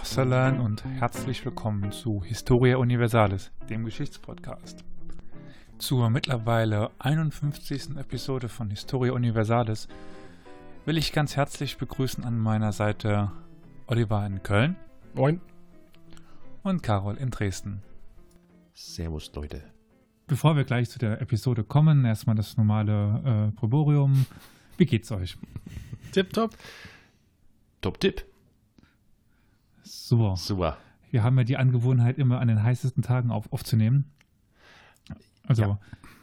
Alan Wachsalan und herzlich willkommen zu Historia Universalis, dem Geschichtspodcast. Zur mittlerweile 51. Episode von Historia Universalis will ich ganz herzlich begrüßen an meiner Seite Oliver in Köln. Moin. Und Carol in Dresden. Servus, Leute. Bevor wir gleich zu der Episode kommen, erstmal das normale äh, Proborium. Wie geht's euch? Tipptopp. Top-Tipp. Super. Super. Wir haben ja die Angewohnheit, immer an den heißesten Tagen auf, aufzunehmen. Also ja.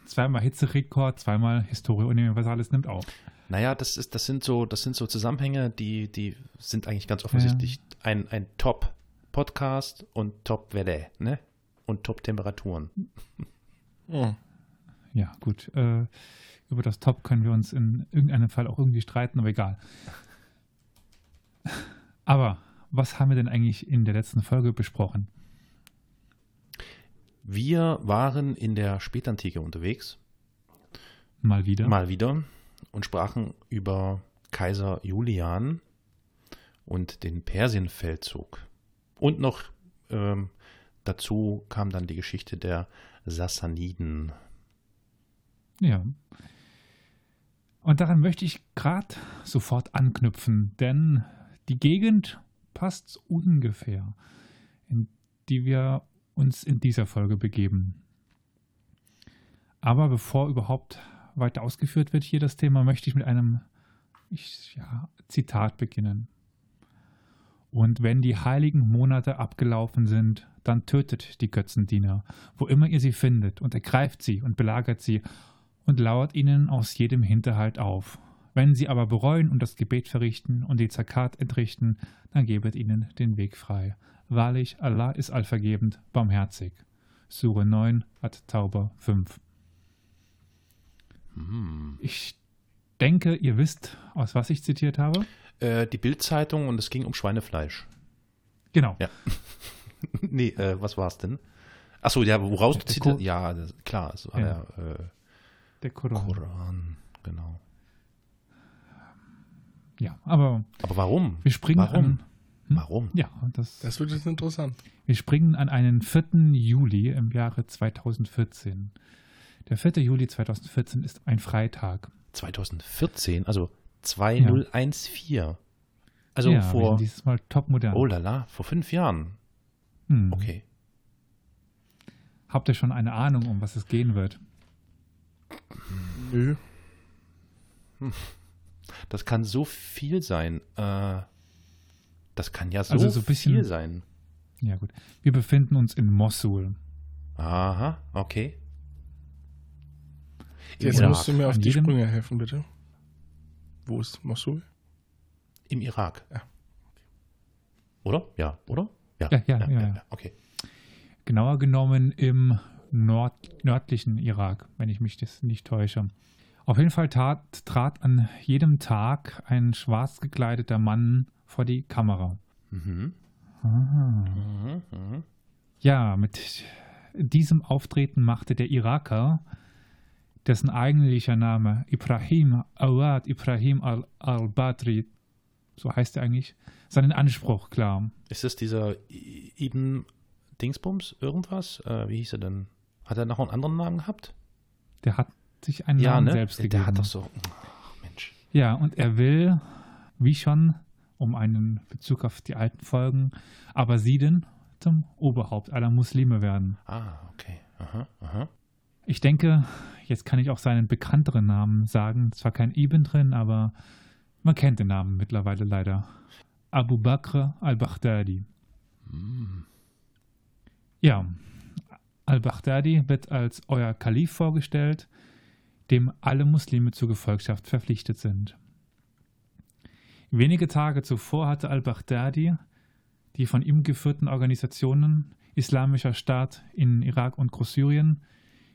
zweimal Hitzerekord, zweimal Historie Universalis nimmt auf. Naja, das ist, das sind so, das sind so Zusammenhänge, die, die sind eigentlich ganz offensichtlich ja. ein, ein Top-Podcast und Top-Welle, ne? Und Top-Temperaturen. Ja. ja, gut. Äh, über das Top können wir uns in irgendeinem Fall auch irgendwie streiten, aber egal. Aber was haben wir denn eigentlich in der letzten Folge besprochen? Wir waren in der Spätantike unterwegs. Mal wieder. Mal wieder. Und sprachen über Kaiser Julian und den Persienfeldzug. Und noch ähm, dazu kam dann die Geschichte der Sassaniden. Ja. Und daran möchte ich gerade sofort anknüpfen, denn die Gegend passt ungefähr, in die wir uns in dieser Folge begeben. Aber bevor überhaupt weiter ausgeführt wird hier das Thema, möchte ich mit einem ich, ja, Zitat beginnen. Und wenn die heiligen Monate abgelaufen sind, dann tötet die Götzendiener, wo immer ihr sie findet, und ergreift sie und belagert sie und lauert ihnen aus jedem Hinterhalt auf. Wenn sie aber bereuen und das Gebet verrichten und die Zakat entrichten, dann gebet ihnen den Weg frei. Wahrlich, Allah ist allvergebend, barmherzig. Sure 9, Ad Tauber 5. Hm. Ich denke, ihr wisst, aus was ich zitiert habe. Äh, die Bildzeitung und es ging um Schweinefleisch. Genau. Ja. nee, äh, was war es denn? Achso, ja, woraus du zitiert? Ja, das, klar. Es war ja. der, äh, der Koran. Koran, genau. Ja, aber. Aber warum? Wir springen warum? an. Hm? Warum? Ja, das, das wird jetzt interessant. Wir springen an einen 4. Juli im Jahre 2014. Der 4. Juli 2014 ist ein Freitag. 2014, also 2014. Ja. Also ja, vor. Dieses Mal top modern. Oh lala, vor fünf Jahren. Hm. Okay. Habt ihr schon eine Ahnung, um was es gehen wird? Nö. Hm. Das kann so viel sein. Äh, das kann ja so, also so bisschen, viel sein. Ja, gut. Wir befinden uns in Mosul. Aha, okay. Jetzt Irak. musst du mir auf die Sprünge helfen, bitte. Wo ist Mosul? Im Irak. Ja. Oder? Ja, oder? Ja, ja, ja. ja, ja, ja. Okay. Genauer genommen im Nord nördlichen Irak, wenn ich mich das nicht täusche. Auf jeden Fall tat, trat an jedem Tag ein schwarz gekleideter Mann vor die Kamera. Mhm. Mhm, mhm. Ja, mit diesem Auftreten machte der Iraker, dessen eigentlicher Name Ibrahim Awad Ibrahim al-Badri, so heißt er eigentlich, seinen Anspruch klar. Ist das dieser Ibn Dingsbums irgendwas? Äh, wie hieß er denn? Hat er noch einen anderen Namen gehabt? Der hat sich einen ja, Namen ne? selbst gegeben. Der hat doch so. Oh, Mensch. Ja, und er will, wie schon, um einen Bezug auf die alten Folgen, aber denn zum Oberhaupt aller Muslime werden. Ah, okay. Aha, aha. Ich denke, jetzt kann ich auch seinen bekannteren Namen sagen. Zwar kein Ibn drin, aber man kennt den Namen mittlerweile leider. Abu Bakr al-Baghdadi. Mm. Ja, al-Baghdadi wird als euer Kalif vorgestellt dem alle Muslime zur Gefolgschaft verpflichtet sind. Wenige Tage zuvor hatte al-Baghdadi die von ihm geführten Organisationen Islamischer Staat in Irak und Großsyrien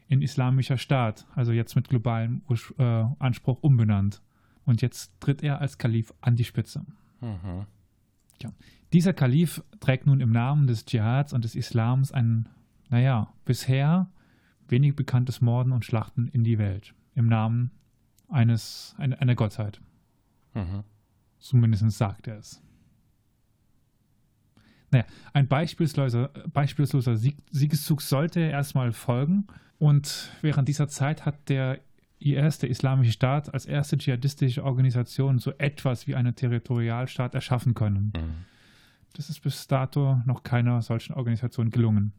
in Islamischer Staat, also jetzt mit globalem äh, Anspruch umbenannt. Und jetzt tritt er als Kalif an die Spitze. Mhm. Ja. Dieser Kalif trägt nun im Namen des Dschihads und des Islams ein, naja, bisher wenig bekanntes Morden und Schlachten in die Welt im Namen eines, einer, Gottheit. Mhm. Zumindest sagt er es. naja, ein beispielloser, beispielloser Sieg, Siegeszug sollte erstmal folgen. Und während dieser Zeit hat der IS, der Islamische Staat, als erste dschihadistische Organisation so etwas wie einen Territorialstaat erschaffen können. Mhm. Das ist bis dato noch keiner solchen Organisation gelungen.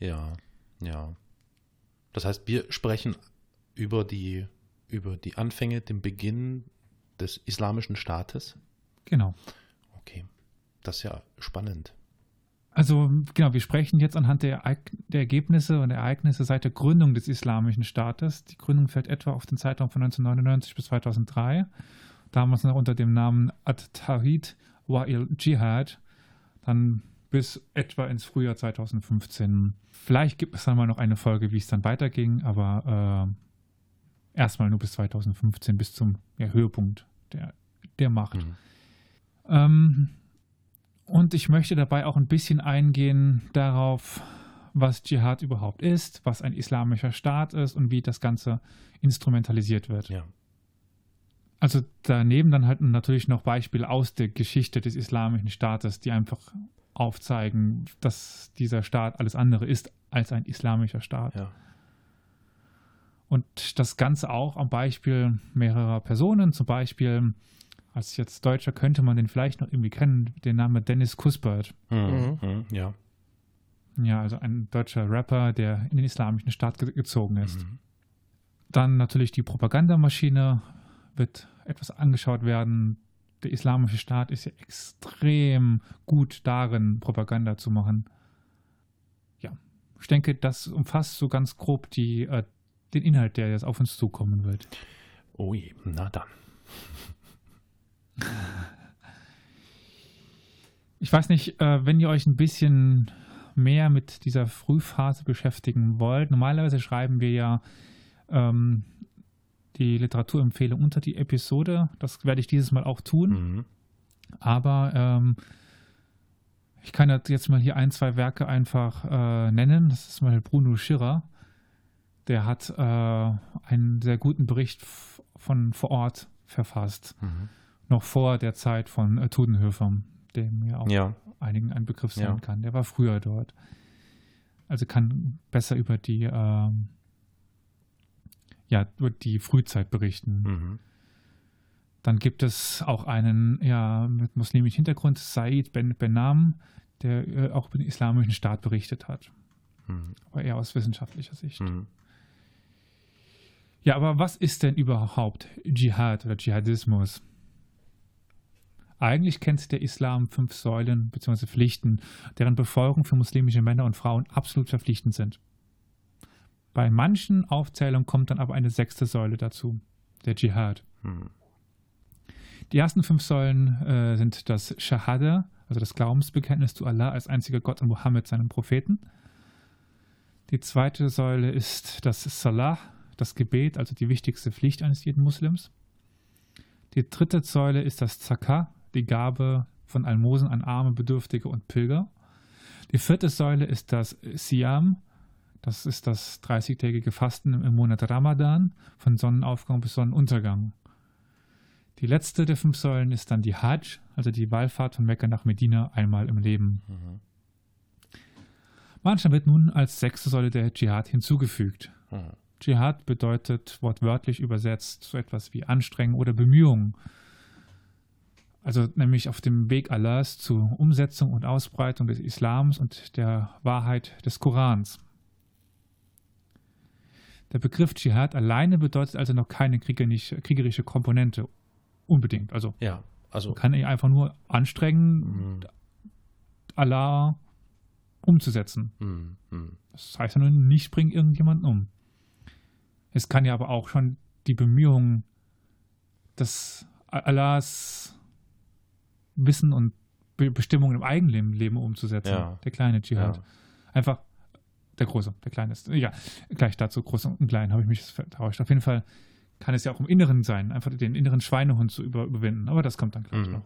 Ja, ja. Das heißt, wir sprechen über die, über die Anfänge, den Beginn des Islamischen Staates. Genau. Okay, das ist ja spannend. Also genau, wir sprechen jetzt anhand der, der, Ergebnisse und Ereignisse seit der Gründung des Islamischen Staates. Die Gründung fällt etwa auf den Zeitraum von 1999 bis 2003. Damals noch unter dem Namen At-Tahrid Wa'il Jihad. Dann bis etwa ins Frühjahr 2015. Vielleicht gibt es dann mal noch eine Folge, wie es dann weiterging, aber äh, erstmal nur bis 2015, bis zum ja, Höhepunkt der, der Macht. Mhm. Ähm, und ich möchte dabei auch ein bisschen eingehen darauf, was Dschihad überhaupt ist, was ein islamischer Staat ist und wie das Ganze instrumentalisiert wird. Ja. Also daneben dann halt natürlich noch Beispiele aus der Geschichte des islamischen Staates, die einfach aufzeigen, dass dieser Staat alles andere ist als ein islamischer Staat. Ja. Und das Ganze auch am Beispiel mehrerer Personen, zum Beispiel als jetzt Deutscher könnte man den vielleicht noch irgendwie kennen, den Namen Dennis Kuspert. Mhm. Mhm. Ja. Ja, also ein deutscher Rapper, der in den islamischen Staat ge gezogen ist. Mhm. Dann natürlich die Propagandamaschine wird etwas angeschaut werden. Der islamische Staat ist ja extrem gut darin, Propaganda zu machen. Ja, ich denke, das umfasst so ganz grob die, äh, den Inhalt, der jetzt auf uns zukommen wird. Oh je, na dann. Ich weiß nicht, äh, wenn ihr euch ein bisschen mehr mit dieser Frühphase beschäftigen wollt. Normalerweise schreiben wir ja ähm, die Literaturempfehlung unter die Episode. Das werde ich dieses Mal auch tun. Mhm. Aber ähm, ich kann jetzt mal hier ein, zwei Werke einfach äh, nennen. Das ist mal Bruno Schirrer. Der hat äh, einen sehr guten Bericht von vor Ort verfasst. Mhm noch vor der Zeit von äh, Tudenhöfer, dem ja auch ja. einigen ein Begriff sein ja. kann. Der war früher dort. Also kann besser über die, äh, ja, über die Frühzeit berichten. Mhm. Dann gibt es auch einen ja, mit muslimischen Hintergrund, Said Ben Benam, der äh, auch über den islamischen Staat berichtet hat. Mhm. Aber eher aus wissenschaftlicher Sicht. Mhm. Ja, aber was ist denn überhaupt Dschihad oder Dschihadismus? Eigentlich kennt der Islam fünf Säulen bzw. Pflichten, deren Befolgung für muslimische Männer und Frauen absolut verpflichtend sind. Bei manchen Aufzählungen kommt dann aber eine sechste Säule dazu, der Dschihad. Hm. Die ersten fünf Säulen äh, sind das Shahada, also das Glaubensbekenntnis zu Allah als einziger Gott und Mohammed, seinem Propheten. Die zweite Säule ist das Salah, das Gebet, also die wichtigste Pflicht eines jeden Muslims. Die dritte Säule ist das Zakah, die Gabe von Almosen an Arme, Bedürftige und Pilger. Die vierte Säule ist das Siam, das ist das 30-tägige Fasten im Monat Ramadan, von Sonnenaufgang bis Sonnenuntergang. Die letzte der fünf Säulen ist dann die Hajj, also die Wallfahrt von Mekka nach Medina einmal im Leben. Mhm. Manchmal wird nun als sechste Säule der Dschihad hinzugefügt. Mhm. Dschihad bedeutet wortwörtlich übersetzt so etwas wie Anstrengung oder Bemühungen. Also nämlich auf dem Weg Allahs zur Umsetzung und Ausbreitung des Islams und der Wahrheit des Korans. Der Begriff Dschihad alleine bedeutet also noch keine kriegerische Komponente. Unbedingt. Also, ja, also man kann einfach nur anstrengen, mhm. Allah umzusetzen. Mhm. mhm. Das heißt ja nur, nicht bringt irgendjemanden um. Es kann ja aber auch schon die Bemühungen des Allahs Wissen und Be Bestimmungen im eigenen Leben umzusetzen. Ja. Der kleine Dschihad. Ja. Einfach der große, der kleine ist. Ja, gleich dazu, groß und klein, habe ich mich vertauscht. Auf jeden Fall kann es ja auch im Inneren sein, einfach den inneren Schweinehund zu über, überwinden. Aber das kommt dann gleich mhm. noch.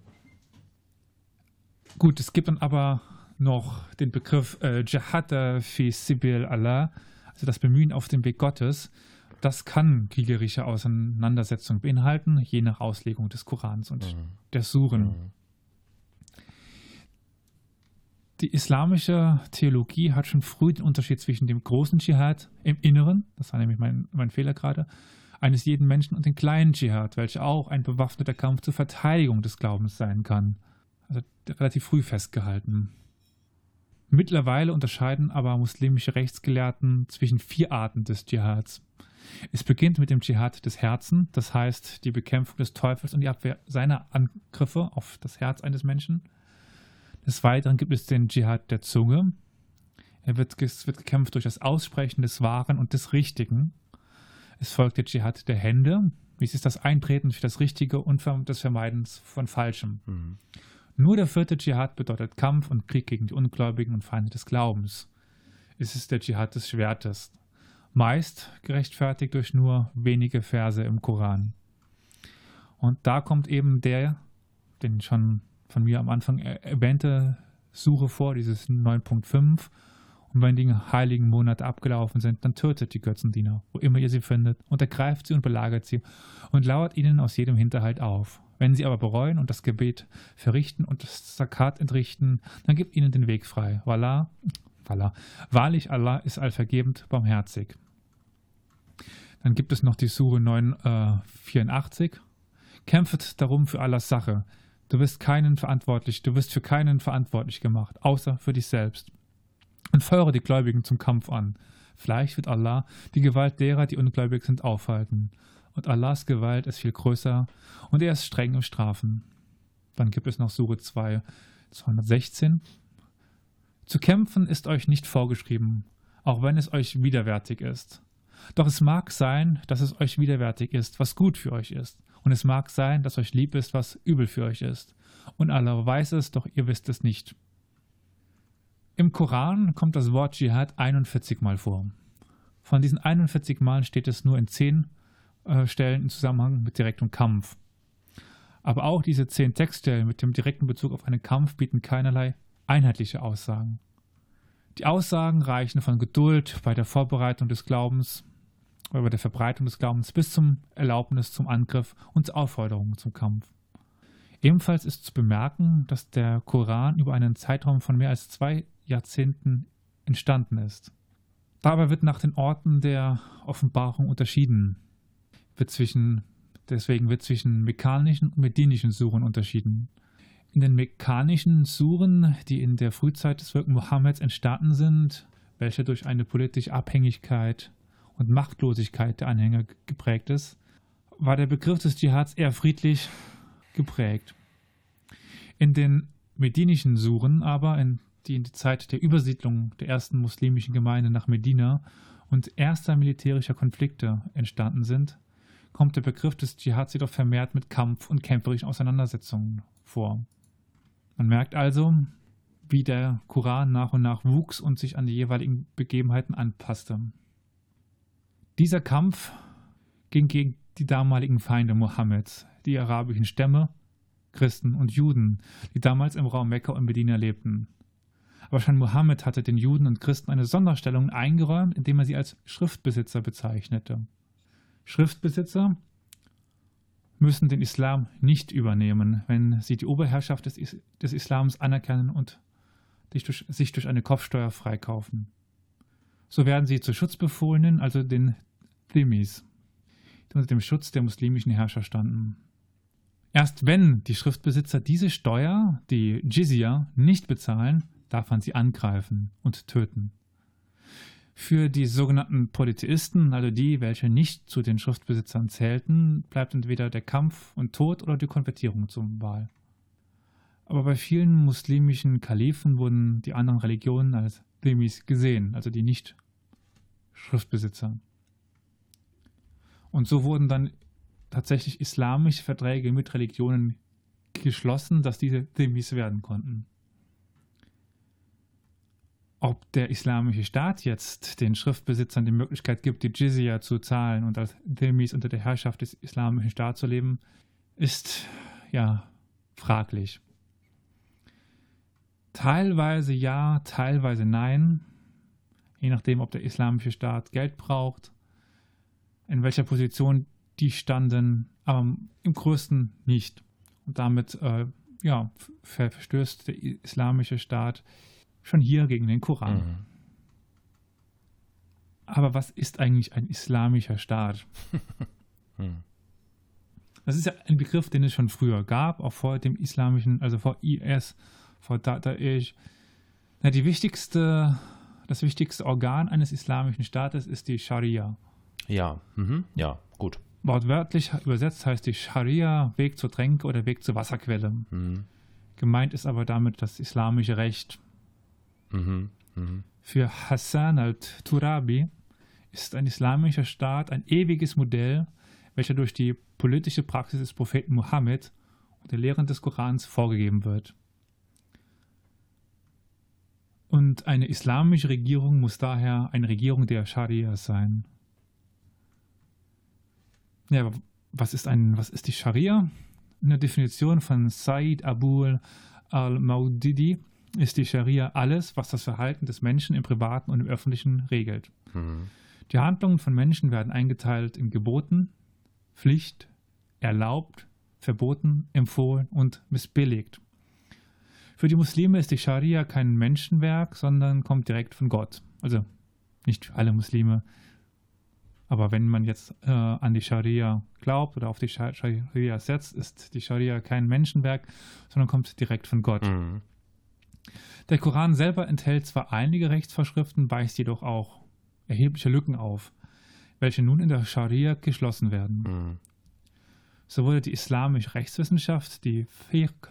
Gut, es gibt dann aber noch den Begriff äh, Jihad fi Sibil Allah, also das Bemühen auf dem Weg Gottes. Das kann kriegerische Auseinandersetzungen beinhalten, je nach Auslegung des Korans und mhm. der Suren. Mhm. Die islamische Theologie hat schon früh den Unterschied zwischen dem großen Dschihad im Inneren, das war nämlich mein, mein Fehler gerade, eines jeden Menschen und dem kleinen Dschihad, welcher auch ein bewaffneter Kampf zur Verteidigung des Glaubens sein kann. Also relativ früh festgehalten. Mittlerweile unterscheiden aber muslimische Rechtsgelehrten zwischen vier Arten des Dschihads. Es beginnt mit dem Dschihad des Herzens, das heißt die Bekämpfung des Teufels und die Abwehr seiner Angriffe auf das Herz eines Menschen. Des Weiteren gibt es den Dschihad der Zunge. Er wird, es wird gekämpft durch das Aussprechen des Wahren und des Richtigen. Es folgt der Dschihad der Hände. Dies ist das Eintreten für das Richtige und das Vermeiden von Falschem. Mhm. Nur der vierte Dschihad bedeutet Kampf und Krieg gegen die Ungläubigen und Feinde des Glaubens. Es ist der Dschihad des Schwertes meist gerechtfertigt durch nur wenige Verse im Koran. Und da kommt eben der, den schon von mir am Anfang erwähnte Suche vor, dieses 9.5. Und wenn die heiligen Monate abgelaufen sind, dann tötet die Götzendiener, wo immer ihr sie findet, und ergreift sie und belagert sie und lauert ihnen aus jedem Hinterhalt auf. Wenn sie aber bereuen und das Gebet verrichten und das Zakat entrichten, dann gibt ihnen den Weg frei. Wallah, wallah. Wahrlich Allah ist allvergebend, barmherzig. Dann gibt es noch die Sure 984. Äh, Kämpft darum für Allahs Sache. Du wirst keinen verantwortlich, du wirst für keinen verantwortlich gemacht, außer für dich selbst. Und feuere die Gläubigen zum Kampf an. Vielleicht wird Allah die Gewalt derer, die ungläubig sind, aufhalten. Und Allahs Gewalt ist viel größer und er ist streng im Strafen. Dann gibt es noch Sure 2, 216. Zu kämpfen ist euch nicht vorgeschrieben, auch wenn es euch widerwärtig ist. Doch es mag sein, dass es euch widerwärtig ist, was gut für euch ist. Und es mag sein, dass euch lieb ist, was übel für euch ist. Und Allah weiß es, doch ihr wisst es nicht. Im Koran kommt das Wort Dschihad 41 Mal vor. Von diesen 41 Mal steht es nur in 10 äh, Stellen im Zusammenhang mit direktem Kampf. Aber auch diese 10 Textstellen mit dem direkten Bezug auf einen Kampf bieten keinerlei einheitliche Aussagen. Die Aussagen reichen von Geduld bei der Vorbereitung des Glaubens oder bei der Verbreitung des Glaubens bis zum Erlaubnis zum Angriff und zur Aufforderung zum Kampf. Ebenfalls ist zu bemerken, dass der Koran über einen Zeitraum von mehr als zwei Jahrzehnten entstanden ist. Dabei wird nach den Orten der Offenbarung unterschieden. Wird zwischen, deswegen wird zwischen mekkanischen und medinischen Suren unterschieden. In den mekkanischen Suren, die in der Frühzeit des Wirken Mohammeds entstanden sind, welche durch eine politische Abhängigkeit und Machtlosigkeit der Anhänger geprägt ist, war der Begriff des Dschihads eher friedlich geprägt. In den medinischen Suren aber, in, die in die Zeit der Übersiedlung der ersten muslimischen Gemeinde nach Medina und erster militärischer Konflikte entstanden sind, kommt der Begriff des Dschihads jedoch vermehrt mit Kampf und kämpferischen Auseinandersetzungen vor. Man merkt also, wie der Koran nach und nach wuchs und sich an die jeweiligen Begebenheiten anpasste. Dieser Kampf ging gegen die damaligen Feinde Mohammeds, die arabischen Stämme, Christen und Juden, die damals im Raum Mekka und Medina lebten. Aber schon Mohammed hatte den Juden und Christen eine Sonderstellung eingeräumt, indem er sie als Schriftbesitzer bezeichnete. Schriftbesitzer müssen den Islam nicht übernehmen, wenn sie die Oberherrschaft des, Is des Islams anerkennen und sich durch, sich durch eine Kopfsteuer freikaufen. So werden sie zu Schutzbefohlenen, also den Dhimis, die unter dem Schutz der muslimischen Herrscher standen. Erst wenn die Schriftbesitzer diese Steuer, die Jizya, nicht bezahlen, darf man sie angreifen und töten. Für die sogenannten Polytheisten, also die, welche nicht zu den Schriftbesitzern zählten, bleibt entweder der Kampf und Tod oder die Konvertierung zum Wahl. Aber bei vielen muslimischen Kalifen wurden die anderen Religionen als Dhimis gesehen, also die Nicht-Schriftbesitzer. Und so wurden dann tatsächlich islamische Verträge mit Religionen geschlossen, dass diese Dhimis werden konnten. Ob der islamische Staat jetzt den Schriftbesitzern die Möglichkeit gibt, die Jizya zu zahlen und als Dhimmis unter der Herrschaft des islamischen Staates zu leben, ist ja fraglich. Teilweise ja, teilweise nein, je nachdem, ob der islamische Staat Geld braucht, in welcher Position die standen, aber im größten nicht. Und damit äh, ja, verstößt der islamische Staat schon hier gegen den Koran. Mhm. Aber was ist eigentlich ein islamischer Staat? hm. Das ist ja ein Begriff, den es schon früher gab, auch vor dem islamischen, also vor IS, vor Daesh. Na, die wichtigste, das wichtigste Organ eines islamischen Staates ist die Scharia. Ja, mhm. ja, gut. Wortwörtlich übersetzt heißt die Scharia Weg zur Tränke oder Weg zur Wasserquelle. Mhm. Gemeint ist aber damit das islamische Recht. Mhm. Mhm. Für Hassan al-Turabi ist ein islamischer Staat ein ewiges Modell, welcher durch die politische Praxis des Propheten Mohammed und der Lehren des Korans vorgegeben wird. Und eine islamische Regierung muss daher eine Regierung der Scharia sein. Ja, was ist, ein, was ist die Scharia? In der Definition von Said Abul al-Maudidi ist die Scharia alles, was das Verhalten des Menschen im Privaten und im Öffentlichen regelt. Mhm. Die Handlungen von Menschen werden eingeteilt in Geboten, Pflicht, erlaubt, verboten, empfohlen und missbilligt. Für die Muslime ist die Scharia kein Menschenwerk, sondern kommt direkt von Gott. Also nicht für alle Muslime. Aber wenn man jetzt äh, an die Scharia glaubt oder auf die Scharia setzt, ist die Scharia kein Menschenwerk, sondern kommt direkt von Gott. Mhm. Der Koran selber enthält zwar einige Rechtsvorschriften, weist jedoch auch erhebliche Lücken auf, welche nun in der Scharia geschlossen werden. Mhm. So wurde die islamische Rechtswissenschaft, die Fiqh,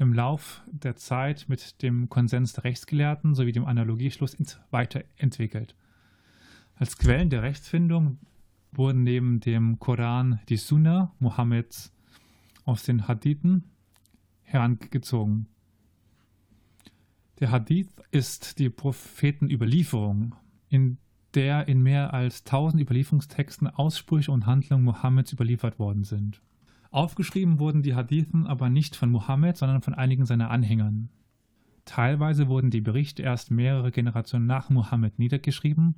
im Lauf der Zeit mit dem Konsens der Rechtsgelehrten sowie dem Analogieschluss weiterentwickelt. Als Quellen der Rechtsfindung wurden neben dem Koran die Sunna Mohammeds aus den Hadithen herangezogen. Der Hadith ist die Prophetenüberlieferung, in der in mehr als 1000 Überlieferungstexten Aussprüche und Handlungen Mohammeds überliefert worden sind. Aufgeschrieben wurden die Hadithen aber nicht von Mohammed, sondern von einigen seiner Anhängern. Teilweise wurden die Berichte erst mehrere Generationen nach Mohammed niedergeschrieben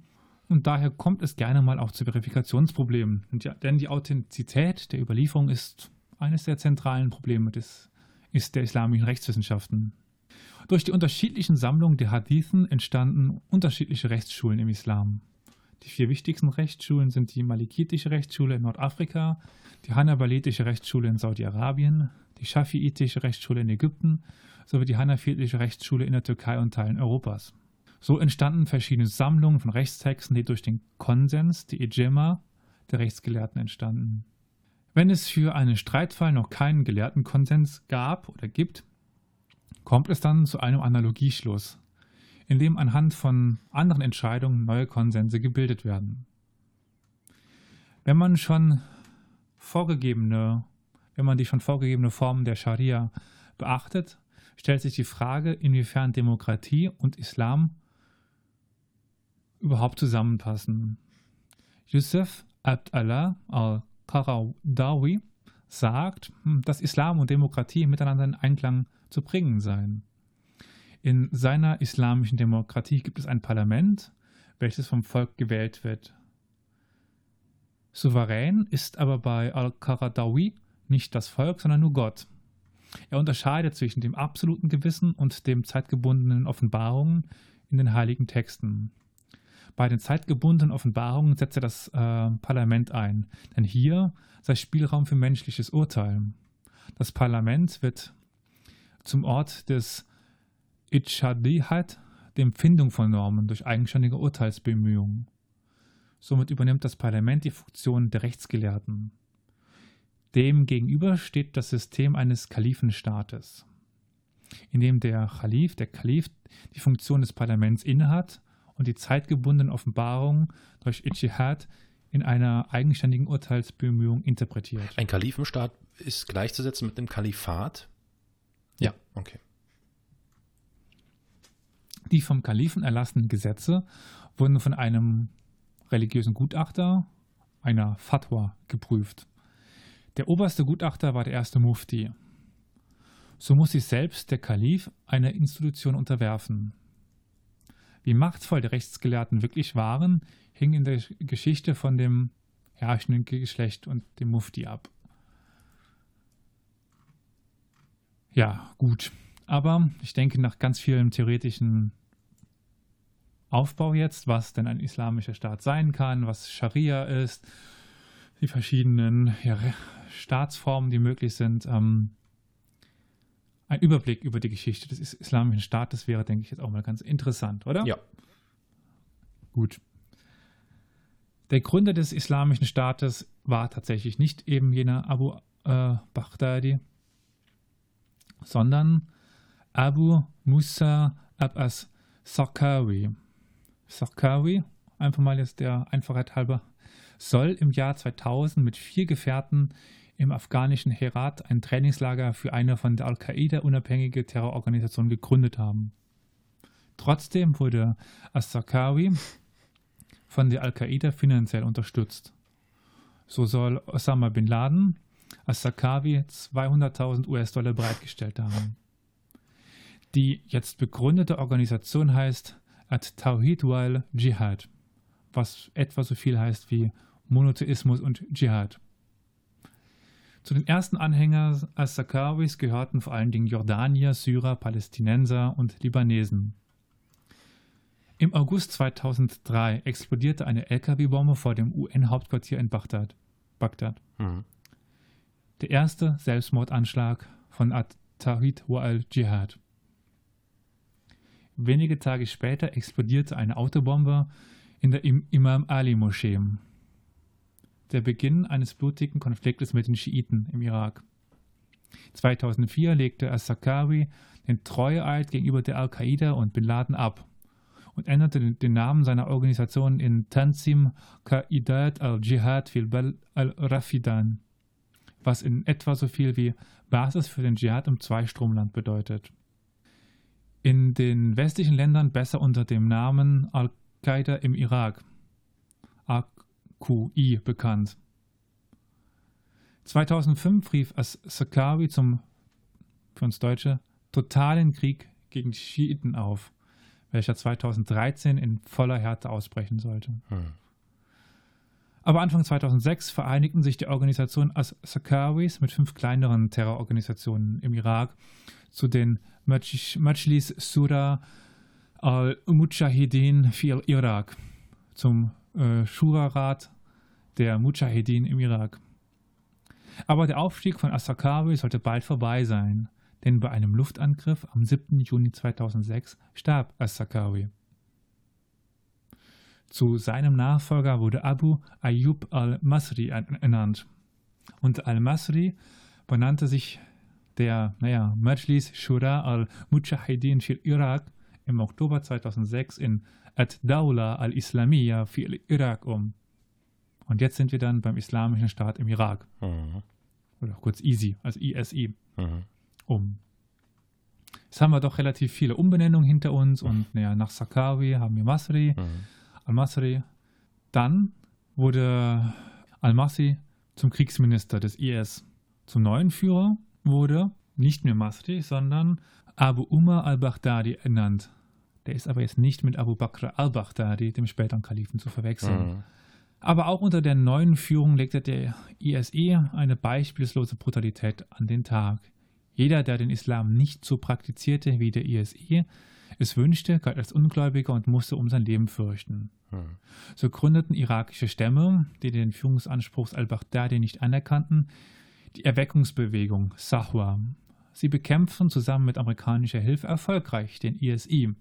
und daher kommt es gerne mal auch zu Verifikationsproblemen. Denn die Authentizität der Überlieferung ist eines der zentralen Probleme des, ist der islamischen Rechtswissenschaften. Durch die unterschiedlichen Sammlungen der Hadithen entstanden unterschiedliche Rechtsschulen im Islam. Die vier wichtigsten Rechtsschulen sind die Malikitische Rechtsschule in Nordafrika, die Hanabalitische Rechtsschule in Saudi-Arabien, die Schafiitische Rechtsschule in Ägypten sowie die Hanafitische Rechtsschule in der Türkei und Teilen Europas. So entstanden verschiedene Sammlungen von Rechtstexten, die durch den Konsens, die Ijema, der Rechtsgelehrten entstanden. Wenn es für einen Streitfall noch keinen gelehrten Konsens gab oder gibt, kommt es dann zu einem Analogieschluss, in dem anhand von anderen Entscheidungen neue Konsense gebildet werden. Wenn man schon vorgegebene, wenn man die schon vorgegebene Form der Scharia beachtet, stellt sich die Frage, inwiefern Demokratie und Islam überhaupt zusammenpassen. Yusuf Abd Allah al-Qaradawi sagt, hm, dass Islam und Demokratie miteinander in Einklang zu bringen seien. In seiner islamischen Demokratie gibt es ein Parlament, welches vom Volk gewählt wird. Souverän ist aber bei Al-Qaradawi nicht das Volk, sondern nur Gott. Er unterscheidet zwischen dem absoluten Gewissen und dem zeitgebundenen Offenbarungen in den heiligen Texten. Bei den zeitgebundenen Offenbarungen setzt er das äh, Parlament ein, denn hier sei Spielraum für menschliches Urteil. Das Parlament wird zum Ort des Itchadihat, der Empfindung von Normen durch eigenständige Urteilsbemühungen. Somit übernimmt das Parlament die Funktion der Rechtsgelehrten. Dem gegenüber steht das System eines Kalifenstaates, in dem der Khalif, der Kalif, die Funktion des Parlaments innehat und die zeitgebundenen Offenbarungen durch Ijtihad in einer eigenständigen Urteilsbemühung interpretiert. Ein Kalifenstaat ist gleichzusetzen mit dem Kalifat? Ja. Okay. Die vom Kalifen erlassenen Gesetze wurden von einem religiösen Gutachter, einer Fatwa, geprüft. Der oberste Gutachter war der erste Mufti. So muss sich selbst der Kalif einer Institution unterwerfen. Wie machtvoll die Rechtsgelehrten wirklich waren, hing in der Geschichte von dem herrschenden Geschlecht und dem Mufti ab. Ja, gut. Aber ich denke, nach ganz vielen theoretischen Aufbau jetzt, was denn ein islamischer Staat sein kann, was Scharia ist, die verschiedenen ja, Staatsformen, die möglich sind. Ähm, ein Überblick über die Geschichte des islamischen Staates wäre, denke ich, jetzt auch mal ganz interessant, oder? Ja. Gut. Der Gründer des islamischen Staates war tatsächlich nicht eben jener Abu äh, Baghdadi, sondern Abu Musa Abbas Sarkawi. Sarkawi, einfach mal jetzt der Einfachheit halber, soll im Jahr 2000 mit vier Gefährten im afghanischen Herat ein Trainingslager für eine von der Al-Qaida unabhängige Terrororganisation gegründet haben. Trotzdem wurde As-Sarkawi von der Al-Qaida finanziell unterstützt. So soll Osama bin Laden As-Sarkawi 200.000 US-Dollar bereitgestellt haben. Die jetzt begründete Organisation heißt At-Tawhid wal Jihad, was etwa so viel heißt wie Monotheismus und Dschihad. Zu den ersten Anhängern As-Sakawis gehörten vor allen Dingen Jordanier, Syrer, Palästinenser und Libanesen. Im August 2003 explodierte eine LKW-Bombe vor dem UN-Hauptquartier in Bagdad. Bagdad. Mhm. Der erste Selbstmordanschlag von At-Tawhid wa al-Jihad. Wenige Tage später explodierte eine Autobombe in der Imam Ali-Moschee der Beginn eines blutigen Konfliktes mit den Schiiten im Irak. 2004 legte al-Sakawi den Treueeid gegenüber der Al-Qaida und Bin Laden ab und änderte den Namen seiner Organisation in Tanzim Qa'idat al-Jihad fil Bal al-Rafidan, was in etwa so viel wie Basis für den Dschihad im Zweistromland bedeutet. In den westlichen Ländern besser unter dem Namen Al-Qaida im Irak, QI bekannt. 2005 rief As-Sakawi zum, für uns Deutsche, totalen Krieg gegen die Schiiten auf, welcher 2013 in voller Härte ausbrechen sollte. Hm. Aber Anfang 2006 vereinigten sich die Organisationen As-Sakawis mit fünf kleineren Terrororganisationen im Irak zu den Majlis Surah al-Mujahideen für Irak, zum äh, Shura-Rat der Mujahedin im Irak. Aber der Aufstieg von Asakawi sollte bald vorbei sein, denn bei einem Luftangriff am 7. Juni 2006 starb Asakawi. Zu seinem Nachfolger wurde Abu Ayyub al-Masri ernannt. Und al-Masri benannte sich der naja, Majlis Shura al-Mujahidin für Irak im Oktober 2006 in Ad-Dawla al-Islamiyya für Irak um. Und jetzt sind wir dann beim Islamischen Staat im Irak. Mhm. Oder kurz ISI, also ISI. Mhm. Um. Jetzt haben wir doch relativ viele Umbenennungen hinter uns und ja, nach Sakawi haben wir Masri, mhm. Al-Masri. Dann wurde Al-Masri zum Kriegsminister des IS. Zum neuen Führer wurde nicht mehr Masri, sondern Abu Umar al-Baghdadi ernannt. Der ist aber jetzt nicht mit Abu Bakr al-Baghdadi, dem späteren Kalifen, zu verwechseln. Mhm. Aber auch unter der neuen Führung legte der ISE eine beispiellose Brutalität an den Tag. Jeder, der den Islam nicht so praktizierte wie der ISE, es wünschte, galt als Ungläubiger und musste um sein Leben fürchten. Hm. So gründeten irakische Stämme, die den Führungsanspruch al-Baghdadi nicht anerkannten, die Erweckungsbewegung Sahwa. Sie bekämpften zusammen mit amerikanischer Hilfe erfolgreich den ISI.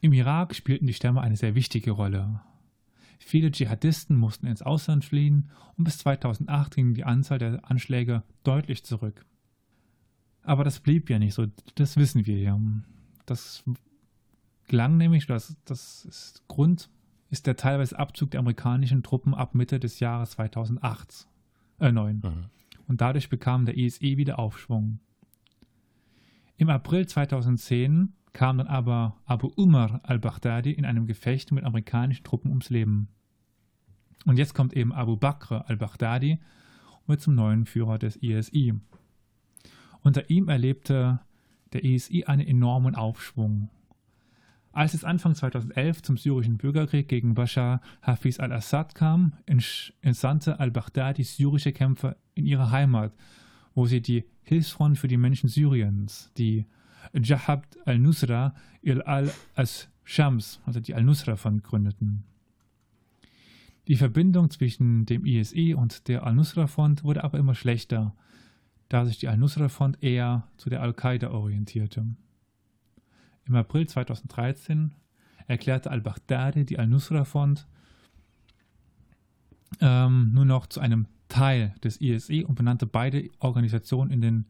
Im Irak spielten die Stämme eine sehr wichtige Rolle. Viele Dschihadisten mussten ins Ausland fliehen und bis 2008 ging die Anzahl der Anschläge deutlich zurück. Aber das blieb ja nicht so, das wissen wir ja. Das gelang nämlich, das, das ist Grund ist der teilweise Abzug der amerikanischen Truppen ab Mitte des Jahres 2008, äh 9. Mhm. Und dadurch bekam der ISE wieder Aufschwung. Im April 2010 kam dann aber Abu Umar al-Baghdadi in einem Gefecht mit amerikanischen Truppen ums Leben. Und jetzt kommt eben Abu Bakr al-Baghdadi und wird zum neuen Führer des ISI. Unter ihm erlebte der ISI einen enormen Aufschwung. Als es Anfang 2011 zum syrischen Bürgerkrieg gegen Bashar Hafiz al-Assad kam, entsandte al-Baghdadi syrische Kämpfer in ihre Heimat, wo sie die Hilfsfront für die Menschen Syriens, die Jahab al-Nusra il al-As Shams, also die Al-Nusra-Front, gründeten. Die Verbindung zwischen dem ISI und der Al-Nusra-Front wurde aber immer schlechter, da sich die Al-Nusra-Front eher zu der Al-Qaida orientierte. Im April 2013 erklärte al-Baghdadi die Al-Nusra-Front ähm, nur noch zu einem Teil des ISI und benannte beide Organisationen in den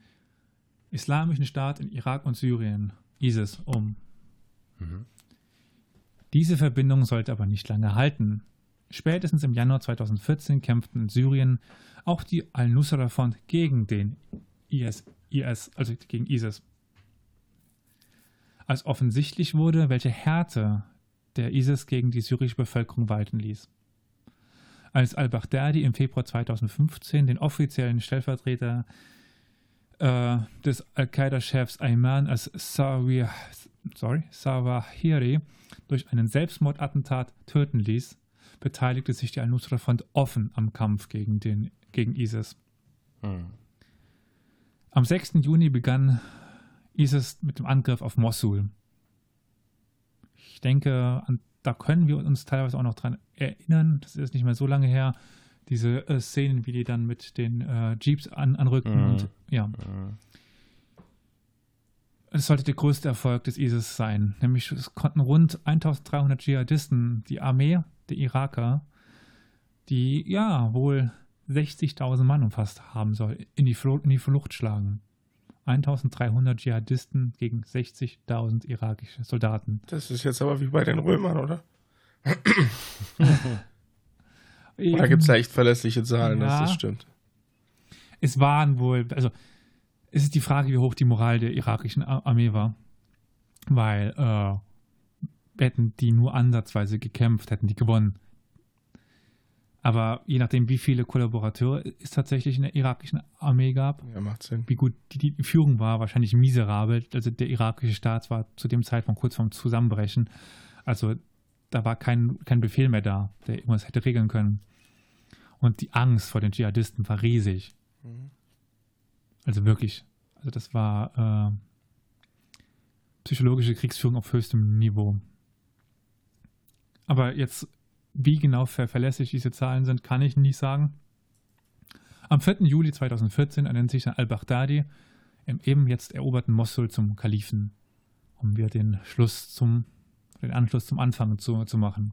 Islamischen Staat in Irak und Syrien, ISIS, um. Mhm. Diese Verbindung sollte aber nicht lange halten. Spätestens im Januar 2014 kämpften in Syrien auch die Al-Nusra-Front gegen den IS, IS, also gegen ISIS. Als offensichtlich wurde, welche Härte der ISIS gegen die syrische Bevölkerung walten ließ. Als al-Baghdadi im Februar 2015 den offiziellen Stellvertreter äh, des Al-Qaida-Chefs Ayman al-Sawahiri durch einen Selbstmordattentat töten ließ, beteiligte sich die Al-Nusra-Front offen am Kampf gegen, den, gegen ISIS. Hm. Am 6. Juni begann ISIS mit dem Angriff auf Mosul. Ich denke, an, da können wir uns teilweise auch noch dran erinnern, das ist nicht mehr so lange her, diese äh, Szenen, wie die dann mit den äh, Jeeps an, anrücken mhm. und ja. Mhm. Es sollte der größte Erfolg des ISIS sein. Nämlich es konnten rund 1300 Dschihadisten, die Armee der Iraker, die ja wohl 60.000 Mann umfasst haben soll, in die, Flucht, in die Flucht schlagen. 1300 Dschihadisten gegen 60.000 irakische Soldaten. Das ist jetzt aber wie bei den Römern, oder? oder gibt es da echt verlässliche Zahlen, ja, das stimmt? Es waren wohl, also es ist die Frage, wie hoch die Moral der irakischen Armee war. Weil äh, hätten die nur ansatzweise gekämpft, hätten die gewonnen. Aber je nachdem, wie viele Kollaborateure es tatsächlich in der irakischen Armee gab, ja, macht Sinn. wie gut die, die, Führung war, wahrscheinlich miserabel. Also der irakische Staat war zu dem Zeitpunkt kurz vorm Zusammenbrechen. Also da war kein, kein Befehl mehr da, der irgendwas hätte regeln können. Und die Angst vor den Dschihadisten war riesig. Mhm. Also wirklich. Also das war äh, psychologische Kriegsführung auf höchstem Niveau. Aber jetzt wie genau ver verlässlich diese Zahlen sind, kann ich nicht sagen. Am 4. Juli 2014 ernennt sich dann al-Baghdadi im eben jetzt eroberten Mosul zum Kalifen, um wieder den Schluss zum, den Anschluss zum Anfang zu, zu machen.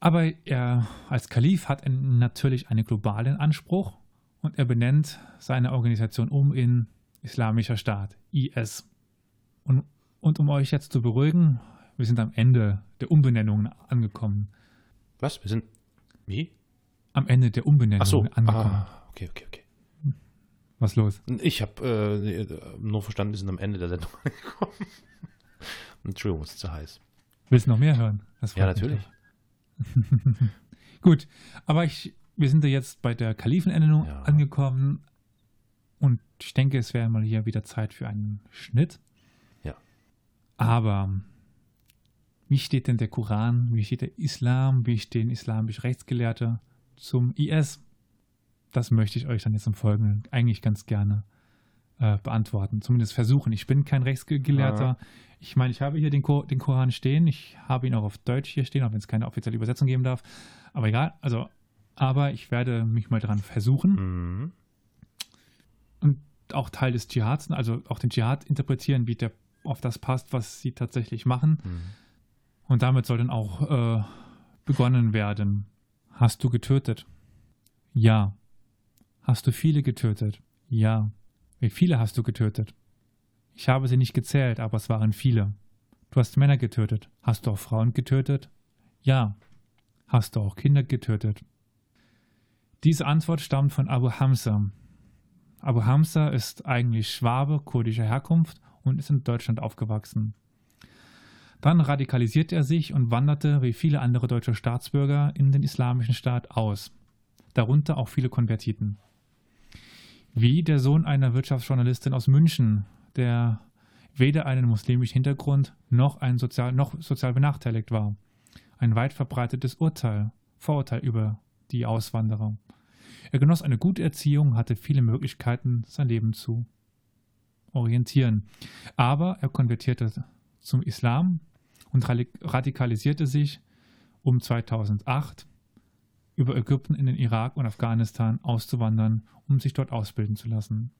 Aber er als Kalif hat natürlich einen globalen Anspruch und er benennt seine Organisation um in Islamischer Staat, IS. Und, und um euch jetzt zu beruhigen, wir sind am Ende der Umbenennungen angekommen. Was? Wir sind. Wie? Am Ende der Umbenennung so. angekommen. Ah, okay, okay, okay. Was los? Ich habe äh, nur verstanden, wir sind am Ende der Sendung angekommen. Entschuldigung, es ist zu heiß. Willst du noch mehr hören? ja, natürlich. Gut, aber ich, wir sind ja jetzt bei der Kalifenernennung ja. angekommen und ich denke, es wäre mal hier wieder Zeit für einen Schnitt. Ja. Aber wie steht denn der Koran, wie steht der Islam, wie stehen islamische Rechtsgelehrte zum IS? Das möchte ich euch dann jetzt im Folgenden eigentlich ganz gerne äh, beantworten, zumindest versuchen. Ich bin kein Rechtsgelehrter. Ja. Ich meine, ich habe hier den, Ko den, Koran stehen, ich habe ihn auch auf Deutsch hier stehen, auch wenn es keine offizielle Übersetzung geben darf. Aber egal, also, aber ich werde mich mal daran versuchen. Mhm. Und auch Teil des Dschihads, also auch den Dschihad interpretieren, wie der auf das passt, was sie tatsächlich machen. Mhm. Und damit soll dann auch äh, begonnen werden. Hast du getötet? Ja. Hast du viele getötet? Ja. Wie viele hast du getötet? Ich habe sie nicht gezählt, aber es waren viele. Du hast Männer getötet. Hast du auch Frauen getötet? Ja. Hast du auch Kinder getötet? Diese Antwort stammt von Abu Hamza. Abu Hamza ist eigentlich Schwabe kurdischer Herkunft und ist in Deutschland aufgewachsen. Dann radikalisierte er sich und wanderte, wie viele andere deutsche Staatsbürger, in den islamischen Staat aus, darunter auch viele Konvertiten. Wie der Sohn einer Wirtschaftsjournalistin aus München, der weder einen muslimischen Hintergrund noch, ein sozial, noch sozial benachteiligt war. Ein weit verbreitetes Urteil, Vorurteil über die Auswanderer. Er genoss eine gute Erziehung, hatte viele Möglichkeiten, sein Leben zu orientieren. Aber er konvertierte zum Islam und radikalisierte sich, um 2008 über Ägypten in den Irak und Afghanistan auszuwandern, um sich dort ausbilden zu lassen.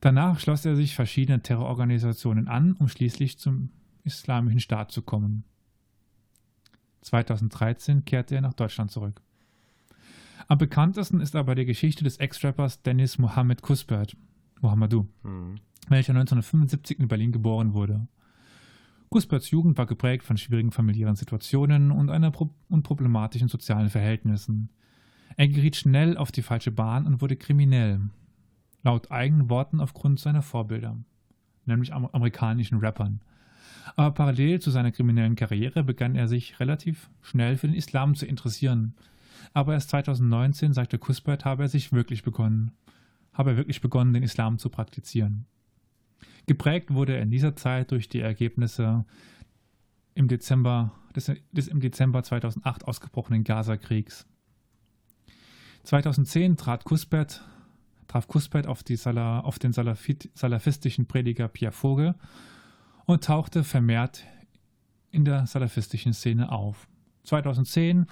Danach schloss er sich verschiedenen Terrororganisationen an, um schließlich zum Islamischen Staat zu kommen. 2013 kehrte er nach Deutschland zurück. Am bekanntesten ist aber die Geschichte des Ex-Rappers Dennis Mohammed Kuspert, Mohamedou, mhm. welcher 1975 in Berlin geboren wurde. Kusperts Jugend war geprägt von schwierigen familiären Situationen und, einer Pro und problematischen sozialen Verhältnissen. Er geriet schnell auf die falsche Bahn und wurde kriminell. Laut eigenen Worten aufgrund seiner Vorbilder, nämlich am amerikanischen Rappern. Aber parallel zu seiner kriminellen Karriere begann er sich relativ schnell für den Islam zu interessieren. Aber erst 2019 sagte Kuspert, habe er sich wirklich begonnen, habe er wirklich begonnen, den Islam zu praktizieren. Geprägt wurde er in dieser Zeit durch die Ergebnisse im Dezember, des, des im Dezember 2008 ausgebrochenen Gaza-Kriegs. 2010 trat Kuspert, traf Kuspert auf, Salah, auf den Salafit, salafistischen Prediger Pierre Vogel und tauchte vermehrt in der salafistischen Szene auf. 2010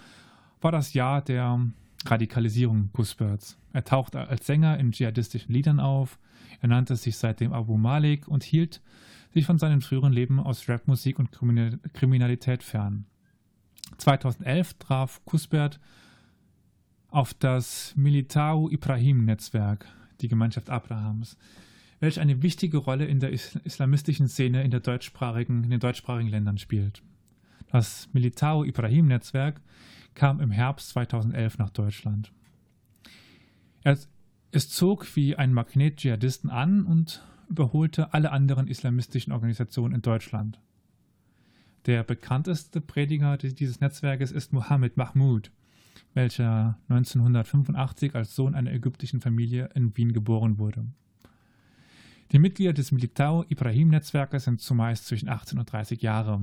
war das Jahr der Radikalisierung Kusperts. Er tauchte als Sänger in dschihadistischen Liedern auf, er nannte sich seitdem Abu Malik und hielt sich von seinem früheren Leben aus Rapmusik und Kriminalität fern. 2011 traf Kusbert auf das Militao Ibrahim Netzwerk, die Gemeinschaft Abrahams, welche eine wichtige Rolle in der islamistischen Szene in, der deutschsprachigen, in den deutschsprachigen Ländern spielt. Das Militao Ibrahim Netzwerk kam im Herbst 2011 nach Deutschland. Er es zog wie ein Magnet Dschihadisten an und überholte alle anderen islamistischen Organisationen in Deutschland. Der bekannteste Prediger dieses Netzwerkes ist Mohammed Mahmoud, welcher 1985 als Sohn einer ägyptischen Familie in Wien geboren wurde. Die Mitglieder des Militao Ibrahim Netzwerkes sind zumeist zwischen 18 und 30 Jahre.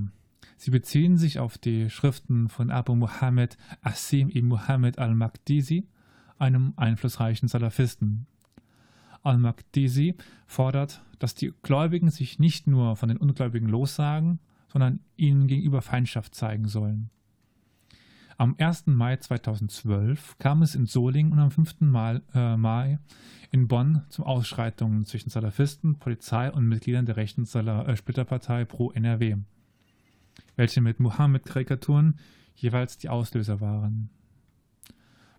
Sie beziehen sich auf die Schriften von Abu Muhammad Asim ibn Muhammad al-Maqdisi einem einflussreichen Salafisten. Al-Maqdisi fordert, dass die Gläubigen sich nicht nur von den Ungläubigen lossagen, sondern ihnen gegenüber Feindschaft zeigen sollen. Am 1. Mai 2012 kam es in Solingen und am 5. Äh, Mai in Bonn zu Ausschreitungen zwischen Salafisten, Polizei und Mitgliedern der rechten äh, Splitterpartei Pro NRW, welche mit Mohammed-Karikaturen jeweils die Auslöser waren.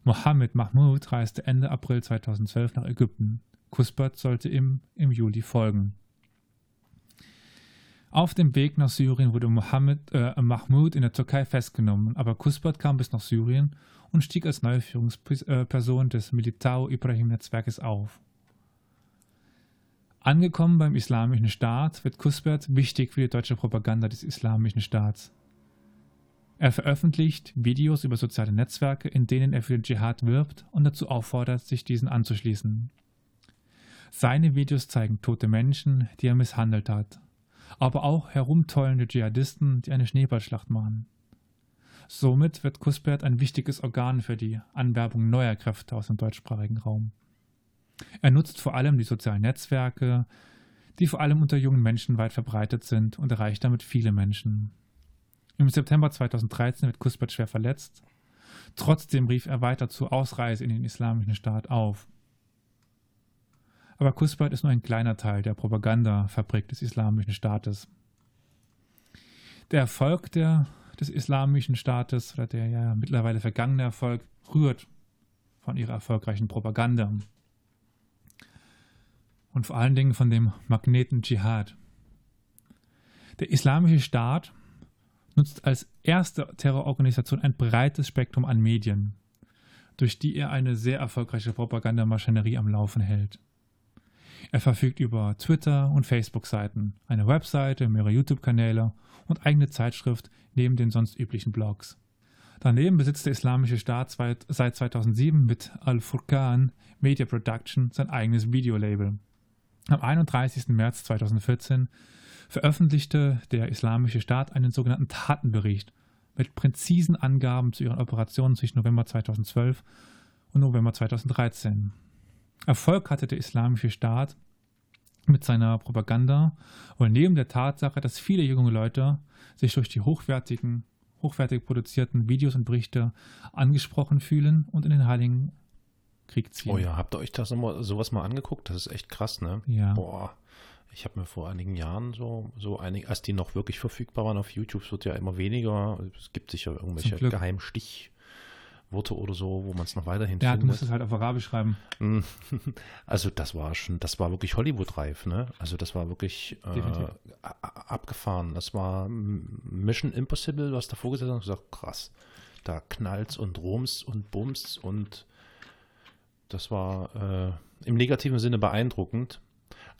Mohammed Mahmoud reiste Ende April 2012 nach Ägypten. Kuspert sollte ihm im Juli folgen. Auf dem Weg nach Syrien wurde Mohammed, äh, Mahmoud in der Türkei festgenommen, aber Kuspert kam bis nach Syrien und stieg als neue Führungsperson des Militao Ibrahim Netzwerkes auf. Angekommen beim Islamischen Staat wird Kuspert wichtig für die deutsche Propaganda des Islamischen Staats. Er veröffentlicht Videos über soziale Netzwerke, in denen er für den Dschihad wirbt und dazu auffordert, sich diesen anzuschließen. Seine Videos zeigen tote Menschen, die er misshandelt hat, aber auch herumtollende Dschihadisten, die eine Schneeballschlacht machen. Somit wird Kuspert ein wichtiges Organ für die Anwerbung neuer Kräfte aus dem deutschsprachigen Raum. Er nutzt vor allem die sozialen Netzwerke, die vor allem unter jungen Menschen weit verbreitet sind und erreicht damit viele Menschen. Im September 2013 wird Kuspert schwer verletzt. Trotzdem rief er weiter zur Ausreise in den Islamischen Staat auf. Aber Kuspert ist nur ein kleiner Teil der Propagandafabrik des Islamischen Staates. Der Erfolg der, des Islamischen Staates oder der ja mittlerweile vergangene Erfolg rührt von ihrer erfolgreichen Propaganda. Und vor allen Dingen von dem Magneten Dschihad. Der Islamische Staat nutzt als erste Terrororganisation ein breites Spektrum an Medien, durch die er eine sehr erfolgreiche Propagandamaschinerie am Laufen hält. Er verfügt über Twitter- und Facebook-Seiten, eine Webseite, mehrere YouTube-Kanäle und eigene Zeitschrift neben den sonst üblichen Blogs. Daneben besitzt der Islamische Staat seit 2007 mit Al-Furqan Media Production sein eigenes Videolabel. Am 31. März 2014 veröffentlichte der Islamische Staat einen sogenannten Tatenbericht mit präzisen Angaben zu ihren Operationen zwischen November 2012 und November 2013. Erfolg hatte der Islamische Staat mit seiner Propaganda und neben der Tatsache, dass viele junge Leute sich durch die hochwertigen, hochwertig produzierten Videos und Berichte angesprochen fühlen und in den Heiligen Krieg ziehen. Oh ja, habt ihr euch das immer, sowas mal angeguckt? Das ist echt krass, ne? Ja. Boah. Ich habe mir vor einigen Jahren so, so einige, als die noch wirklich verfügbar waren auf YouTube, es wird ja immer weniger. Es gibt sicher irgendwelche geheimen Stichworte oder so, wo man es noch weiterhin ja, findet. Ja, du musst es halt auf Arabisch schreiben. Also das war schon, das war wirklich Hollywood-reif, ne? Also das war wirklich äh, abgefahren. Das war Mission Impossible, was davor gesagt hast, und gesagt, krass. Da knallt's und rums und bums und das war äh, im negativen Sinne beeindruckend.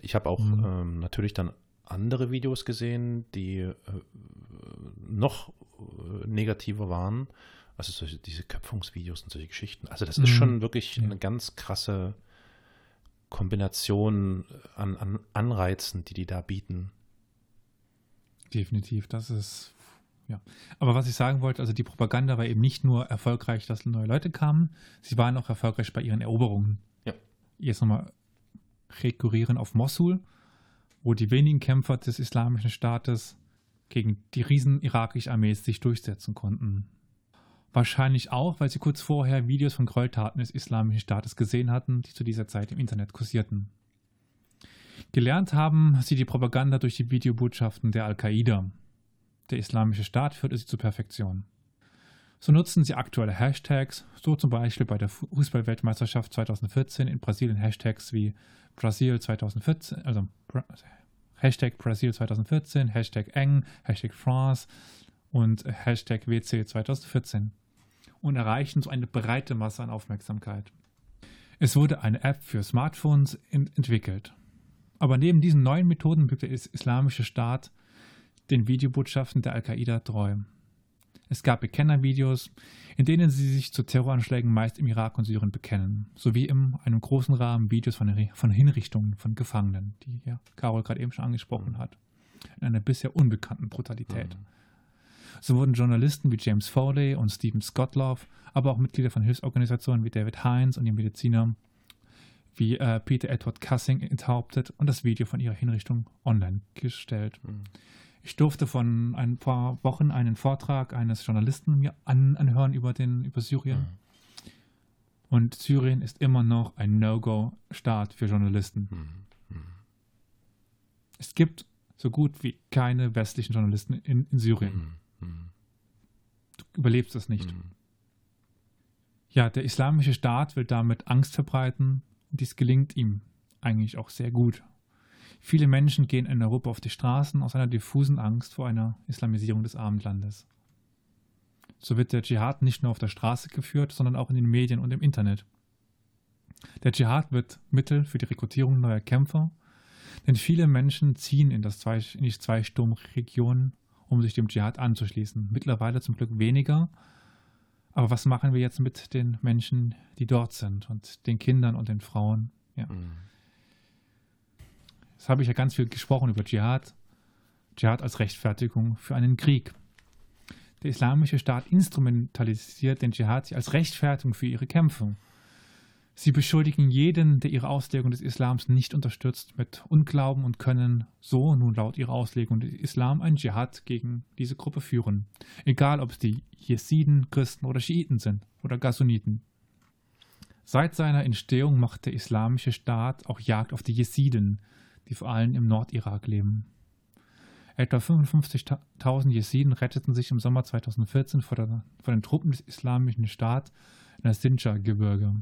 Ich habe auch mhm. ähm, natürlich dann andere Videos gesehen, die äh, noch äh, negativer waren. Also solche, diese Köpfungsvideos und solche Geschichten. Also das mhm. ist schon wirklich ja. eine ganz krasse Kombination an, an Anreizen, die die da bieten. Definitiv, das ist ja. Aber was ich sagen wollte, also die Propaganda war eben nicht nur erfolgreich, dass neue Leute kamen, sie waren auch erfolgreich bei ihren Eroberungen. Ja. Jetzt nochmal rekurrieren auf Mosul, wo die wenigen Kämpfer des Islamischen Staates gegen die riesen irakischen Armees sich durchsetzen konnten. Wahrscheinlich auch, weil sie kurz vorher Videos von Gräueltaten des Islamischen Staates gesehen hatten, die zu dieser Zeit im Internet kursierten. Gelernt haben sie die Propaganda durch die Videobotschaften der Al-Qaida. Der Islamische Staat führte sie zur Perfektion. So nutzen sie aktuelle Hashtags, so zum Beispiel bei der Fußballweltmeisterschaft 2014 in Brasilien Hashtags wie Brasil 2014, also Hashtag Brasil 2014, Hashtag eng, Hashtag France und Hashtag WC 2014 und erreichen so eine breite Masse an Aufmerksamkeit. Es wurde eine App für Smartphones entwickelt. Aber neben diesen neuen Methoden blieb der Islamische Staat den Videobotschaften der Al-Qaida treu. Es gab Bekennervideos, in denen sie sich zu Terroranschlägen meist im Irak und Syrien bekennen, sowie in einem großen Rahmen Videos von, von Hinrichtungen von Gefangenen, die ja Carol gerade eben schon angesprochen hat, in einer bisher unbekannten Brutalität. Mhm. So wurden Journalisten wie James Foley und Stephen Scotloff, aber auch Mitglieder von Hilfsorganisationen wie David Hines und die Mediziner wie äh, Peter Edward Cussing enthauptet und das Video von ihrer Hinrichtung online gestellt. Mhm. Ich durfte von ein paar Wochen einen Vortrag eines Journalisten mir an, anhören über, den, über Syrien. Mhm. Und Syrien ist immer noch ein No-Go-Staat für Journalisten. Mhm. Mhm. Es gibt so gut wie keine westlichen Journalisten in, in Syrien. Mhm. Mhm. Du überlebst das nicht. Ja, der islamische Staat will damit Angst verbreiten und dies gelingt ihm eigentlich auch sehr gut. Viele Menschen gehen in Europa auf die Straßen aus einer diffusen Angst vor einer Islamisierung des Abendlandes. So wird der Dschihad nicht nur auf der Straße geführt, sondern auch in den Medien und im Internet. Der Dschihad wird Mittel für die Rekrutierung neuer Kämpfer, denn viele Menschen ziehen in, das zwei, in die Zweisturmregion, um sich dem Dschihad anzuschließen. Mittlerweile zum Glück weniger. Aber was machen wir jetzt mit den Menschen, die dort sind und den Kindern und den Frauen? Ja. Mhm. Das habe ich ja ganz viel gesprochen über Dschihad. Dschihad als Rechtfertigung für einen Krieg. Der islamische Staat instrumentalisiert den Dschihad als Rechtfertigung für ihre Kämpfe. Sie beschuldigen jeden, der ihre Auslegung des Islams nicht unterstützt, mit Unglauben und können so nun laut ihrer Auslegung des Islam einen Dschihad gegen diese Gruppe führen. Egal, ob es die Jesiden, Christen oder Schiiten sind oder Gassuniten. Seit seiner Entstehung macht der islamische Staat auch Jagd auf die Jesiden, die vor allem im Nordirak leben. Etwa 55.000 Jesiden retteten sich im Sommer 2014 vor, der, vor den Truppen des Islamischen Staats in das Sinjar-Gebirge.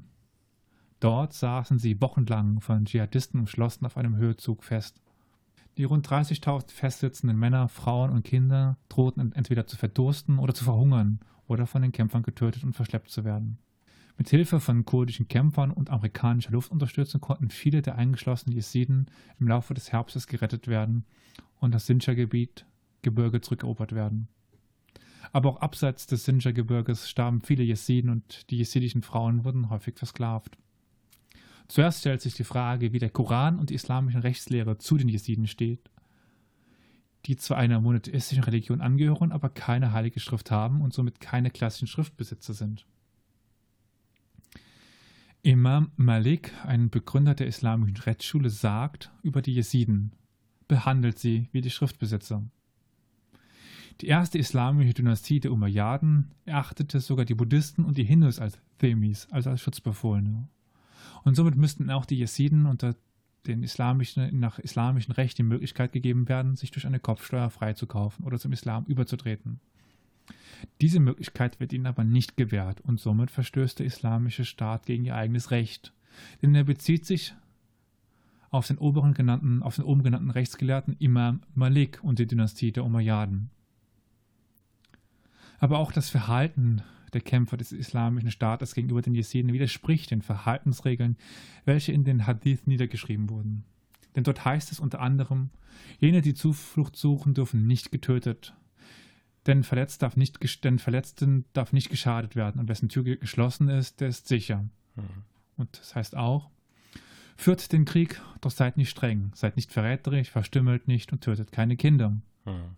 Dort saßen sie wochenlang von Dschihadisten umschlossen auf einem Höhezug fest. Die rund 30.000 festsitzenden Männer, Frauen und Kinder drohten entweder zu verdursten oder zu verhungern oder von den Kämpfern getötet und verschleppt zu werden. Mit Hilfe von kurdischen Kämpfern und amerikanischer Luftunterstützung konnten viele der eingeschlossenen Jesiden im Laufe des Herbstes gerettet werden und das Sinjar-Gebiet Gebirge zurückerobert werden. Aber auch abseits des Sinjar-Gebirges starben viele Jesiden und die jesidischen Frauen wurden häufig versklavt. Zuerst stellt sich die Frage, wie der Koran und die islamische Rechtslehre zu den Jesiden steht, die zwar einer monotheistischen Religion angehören, aber keine heilige Schrift haben und somit keine klassischen Schriftbesitzer sind. Imam Malik, ein Begründer der islamischen Rechtsschule, sagt über die Jesiden, behandelt sie wie die Schriftbesitzer. Die erste islamische Dynastie der Umayyaden erachtete sogar die Buddhisten und die Hindus als Themis, also als Schutzbefohlene. Und somit müssten auch die Jesiden unter den islamischen, nach islamischem Recht die Möglichkeit gegeben werden, sich durch eine Kopfsteuer freizukaufen oder zum Islam überzutreten. Diese Möglichkeit wird ihnen aber nicht gewährt und somit verstößt der islamische Staat gegen ihr eigenes Recht. Denn er bezieht sich auf den, oberen genannten, auf den oben genannten Rechtsgelehrten Imam Malik und die Dynastie der Umayyaden. Aber auch das Verhalten der Kämpfer des islamischen Staates gegenüber den Jesiden widerspricht den Verhaltensregeln, welche in den Hadith niedergeschrieben wurden. Denn dort heißt es unter anderem, jene, die Zuflucht suchen, dürfen nicht getötet, denn, Verletzt darf nicht, denn Verletzten darf nicht geschadet werden und wessen Tür geschlossen ist, der ist sicher. Mhm. Und das heißt auch, führt den Krieg, doch seid nicht streng, seid nicht verräterisch, verstümmelt nicht und tötet keine Kinder. Mhm.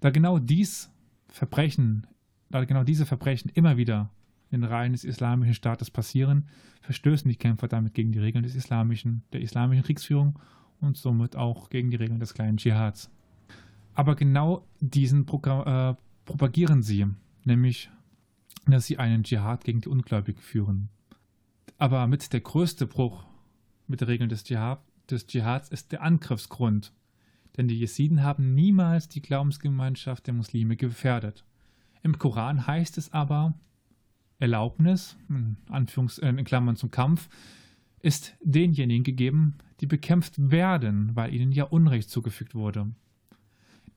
Da genau dies Verbrechen, da genau diese Verbrechen immer wieder in den Reihen des islamischen Staates passieren, verstößen die Kämpfer damit gegen die Regeln des islamischen, der islamischen Kriegsführung und somit auch gegen die Regeln des kleinen Dschihads. Aber genau diesen Programm, äh, propagieren sie, nämlich, dass sie einen Dschihad gegen die Ungläubigen führen. Aber mit der größte Bruch mit den Regeln des, Dschihad, des Dschihads ist der Angriffsgrund. Denn die Jesiden haben niemals die Glaubensgemeinschaft der Muslime gefährdet. Im Koran heißt es aber, Erlaubnis, in, Anführungs-, äh, in Klammern zum Kampf, ist denjenigen gegeben, die bekämpft werden, weil ihnen ja Unrecht zugefügt wurde.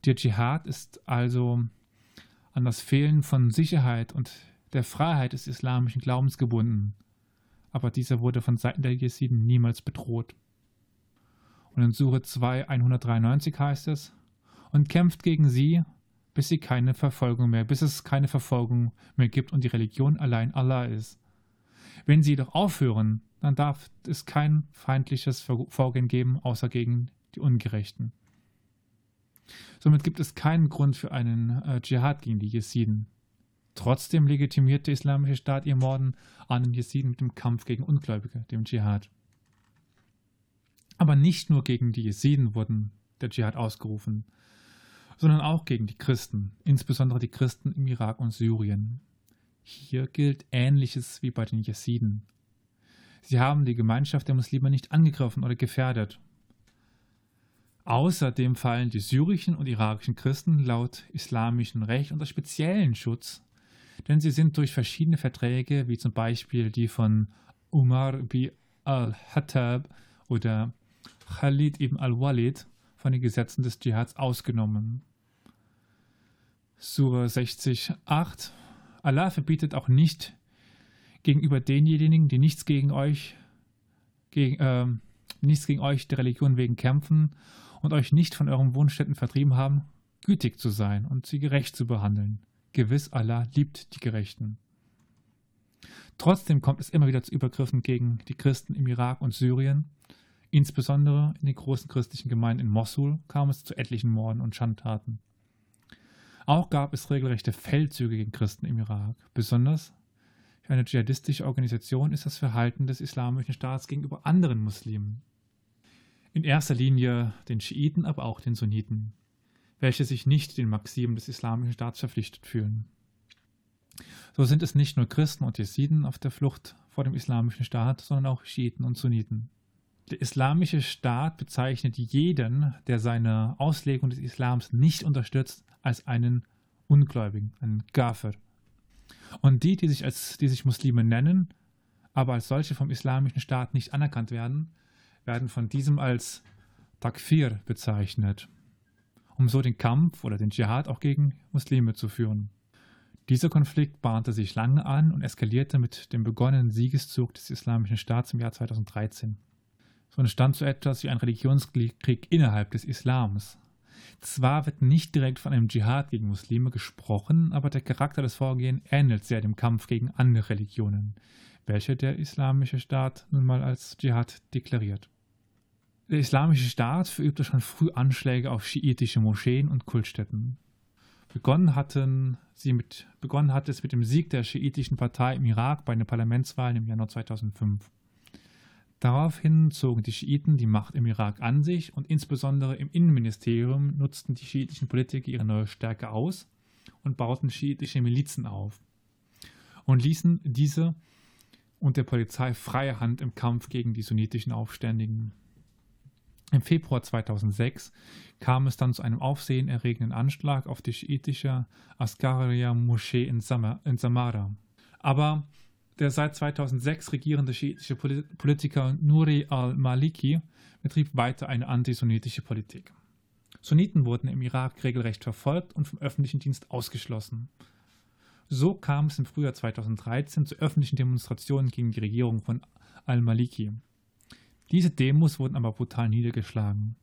Der Dschihad ist also an das Fehlen von Sicherheit und der Freiheit des islamischen Glaubens gebunden. Aber dieser wurde von Seiten der Jesiden niemals bedroht. Und in Sure 2, 193 heißt es, und kämpft gegen sie, bis sie keine Verfolgung mehr, bis es keine Verfolgung mehr gibt und die Religion allein Allah ist. Wenn sie jedoch aufhören, dann darf es kein feindliches Vorgehen geben, außer gegen die Ungerechten. Somit gibt es keinen Grund für einen äh, Dschihad gegen die Jesiden. Trotzdem legitimiert der Islamische Staat ihr Morden an den Jesiden mit dem Kampf gegen Ungläubige, dem Dschihad. Aber nicht nur gegen die Jesiden wurden der Dschihad ausgerufen, sondern auch gegen die Christen, insbesondere die Christen im Irak und Syrien. Hier gilt Ähnliches wie bei den Jesiden. Sie haben die Gemeinschaft der Muslime nicht angegriffen oder gefährdet, Außerdem fallen die syrischen und irakischen Christen laut islamischem Recht unter speziellen Schutz, denn sie sind durch verschiedene Verträge, wie zum Beispiel die von Umar bi al-Hattab oder Khalid ibn al-Walid, von den Gesetzen des Dschihads ausgenommen. Surah 60,8 Allah verbietet auch nicht gegenüber denjenigen, die nichts gegen euch, gegen, äh, nichts gegen euch der Religion wegen kämpfen und euch nicht von euren Wohnstätten vertrieben haben, gütig zu sein und sie gerecht zu behandeln. Gewiss Allah liebt die Gerechten. Trotzdem kommt es immer wieder zu Übergriffen gegen die Christen im Irak und Syrien. Insbesondere in den großen christlichen Gemeinden in Mosul kam es zu etlichen Morden und Schandtaten. Auch gab es regelrechte Feldzüge gegen Christen im Irak. Besonders für eine dschihadistische Organisation ist das Verhalten des islamischen Staats gegenüber anderen Muslimen in erster Linie den Schiiten, aber auch den Sunniten, welche sich nicht den Maximen des islamischen Staats verpflichtet fühlen. So sind es nicht nur Christen und Jesiden auf der Flucht vor dem islamischen Staat, sondern auch Schiiten und Sunniten. Der islamische Staat bezeichnet jeden, der seine Auslegung des Islams nicht unterstützt, als einen Ungläubigen, einen Gafir. Und die, die sich als die sich Muslime nennen, aber als solche vom islamischen Staat nicht anerkannt werden, werden von diesem als Takfir bezeichnet, um so den Kampf oder den Dschihad auch gegen Muslime zu führen. Dieser Konflikt bahnte sich lange an und eskalierte mit dem begonnenen Siegeszug des Islamischen Staats im Jahr 2013. So entstand so etwas wie ein Religionskrieg innerhalb des Islams. Zwar wird nicht direkt von einem Dschihad gegen Muslime gesprochen, aber der Charakter des Vorgehens ähnelt sehr dem Kampf gegen andere Religionen, welche der Islamische Staat nun mal als Dschihad deklariert. Der Islamische Staat verübte schon früh Anschläge auf schiitische Moscheen und Kultstätten. Begonnen hatten sie mit, begonnen hat es mit dem Sieg der schiitischen Partei im Irak bei den Parlamentswahlen im Januar 2005. Daraufhin zogen die Schiiten die Macht im Irak an sich und insbesondere im Innenministerium nutzten die schiitischen Politiker ihre neue Stärke aus und bauten schiitische Milizen auf und ließen diese und der Polizei freie Hand im Kampf gegen die sunnitischen Aufständigen. Im Februar 2006 kam es dann zu einem aufsehenerregenden Anschlag auf die schiitische Askaria-Moschee in, in Samara. Aber der seit 2006 regierende schiitische Politiker Nuri al-Maliki betrieb weiter eine antisunitische Politik. Sunniten wurden im Irak regelrecht verfolgt und vom öffentlichen Dienst ausgeschlossen. So kam es im Frühjahr 2013 zu öffentlichen Demonstrationen gegen die Regierung von al-Maliki. Diese Demos wurden aber brutal niedergeschlagen.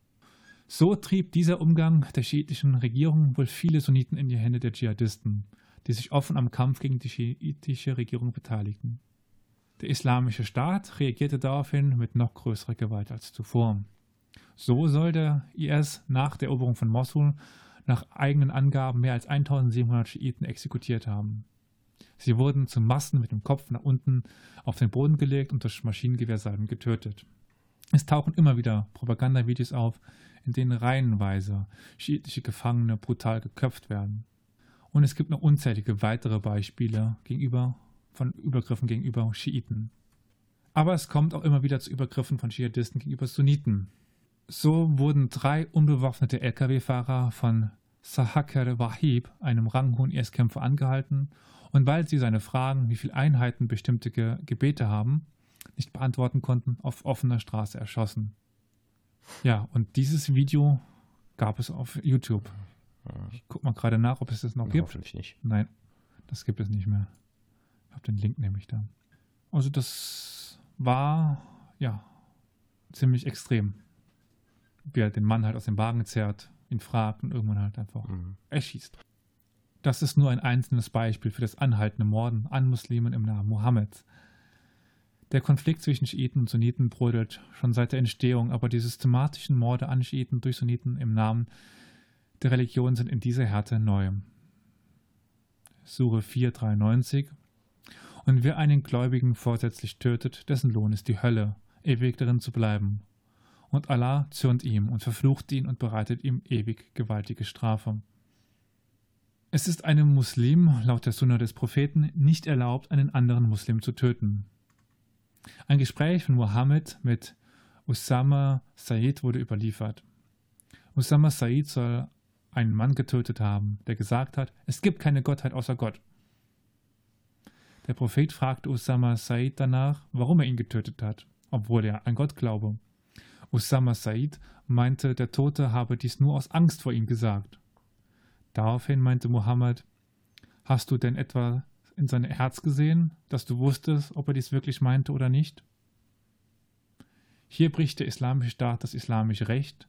So trieb dieser Umgang der schiitischen Regierung wohl viele Sunniten in die Hände der Dschihadisten, die sich offen am Kampf gegen die schiitische Regierung beteiligten. Der Islamische Staat reagierte daraufhin mit noch größerer Gewalt als zuvor. So soll der IS nach der Eroberung von Mosul nach eigenen Angaben mehr als 1700 Schiiten exekutiert haben. Sie wurden zu Massen mit dem Kopf nach unten auf den Boden gelegt und durch Maschinengewehrsalben getötet. Es tauchen immer wieder Propagandavideos auf, in denen reihenweise schiitische Gefangene brutal geköpft werden. Und es gibt noch unzählige weitere Beispiele gegenüber, von Übergriffen gegenüber Schiiten. Aber es kommt auch immer wieder zu Übergriffen von Dschihadisten gegenüber Sunniten. So wurden drei unbewaffnete Lkw-Fahrer von Sahakar Wahib, einem ranghohen IS-Kämpfer, angehalten und weil sie seine Fragen, wie viele Einheiten bestimmte Ge Gebete haben, nicht beantworten konnten, auf offener Straße erschossen. Ja, und dieses Video gab es auf YouTube. Ich guck mal gerade nach, ob es das noch gibt. Hoffentlich nicht. Nein, das gibt es nicht mehr. Ich habe den Link nämlich da. Also das war ja ziemlich extrem. Wie er den Mann halt aus dem Wagen zerrt, ihn fragt und irgendwann halt einfach mhm. erschießt. Das ist nur ein einzelnes Beispiel für das anhaltende Morden an Muslimen im Namen Mohammeds. Der Konflikt zwischen Schiiten und Sunniten brodelt schon seit der Entstehung, aber die systematischen Morde an Schiiten durch Sunniten im Namen der Religion sind in dieser Härte neu. Sure 493 Und wer einen Gläubigen vorsätzlich tötet, dessen Lohn ist die Hölle, ewig darin zu bleiben. Und Allah zürnt ihm und verflucht ihn und bereitet ihm ewig gewaltige Strafe. Es ist einem Muslim, laut der Sunna des Propheten, nicht erlaubt, einen anderen Muslim zu töten. Ein Gespräch von Mohammed mit Usama Said wurde überliefert. Usama Said soll einen Mann getötet haben, der gesagt hat, es gibt keine Gottheit außer Gott. Der Prophet fragte Usama Said danach, warum er ihn getötet hat, obwohl er an Gott glaube. Usama Said meinte, der Tote habe dies nur aus Angst vor ihm gesagt. Daraufhin meinte Mohammed, hast du denn etwa in sein Herz gesehen, dass du wusstest, ob er dies wirklich meinte oder nicht? Hier bricht der islamische Staat das islamische Recht,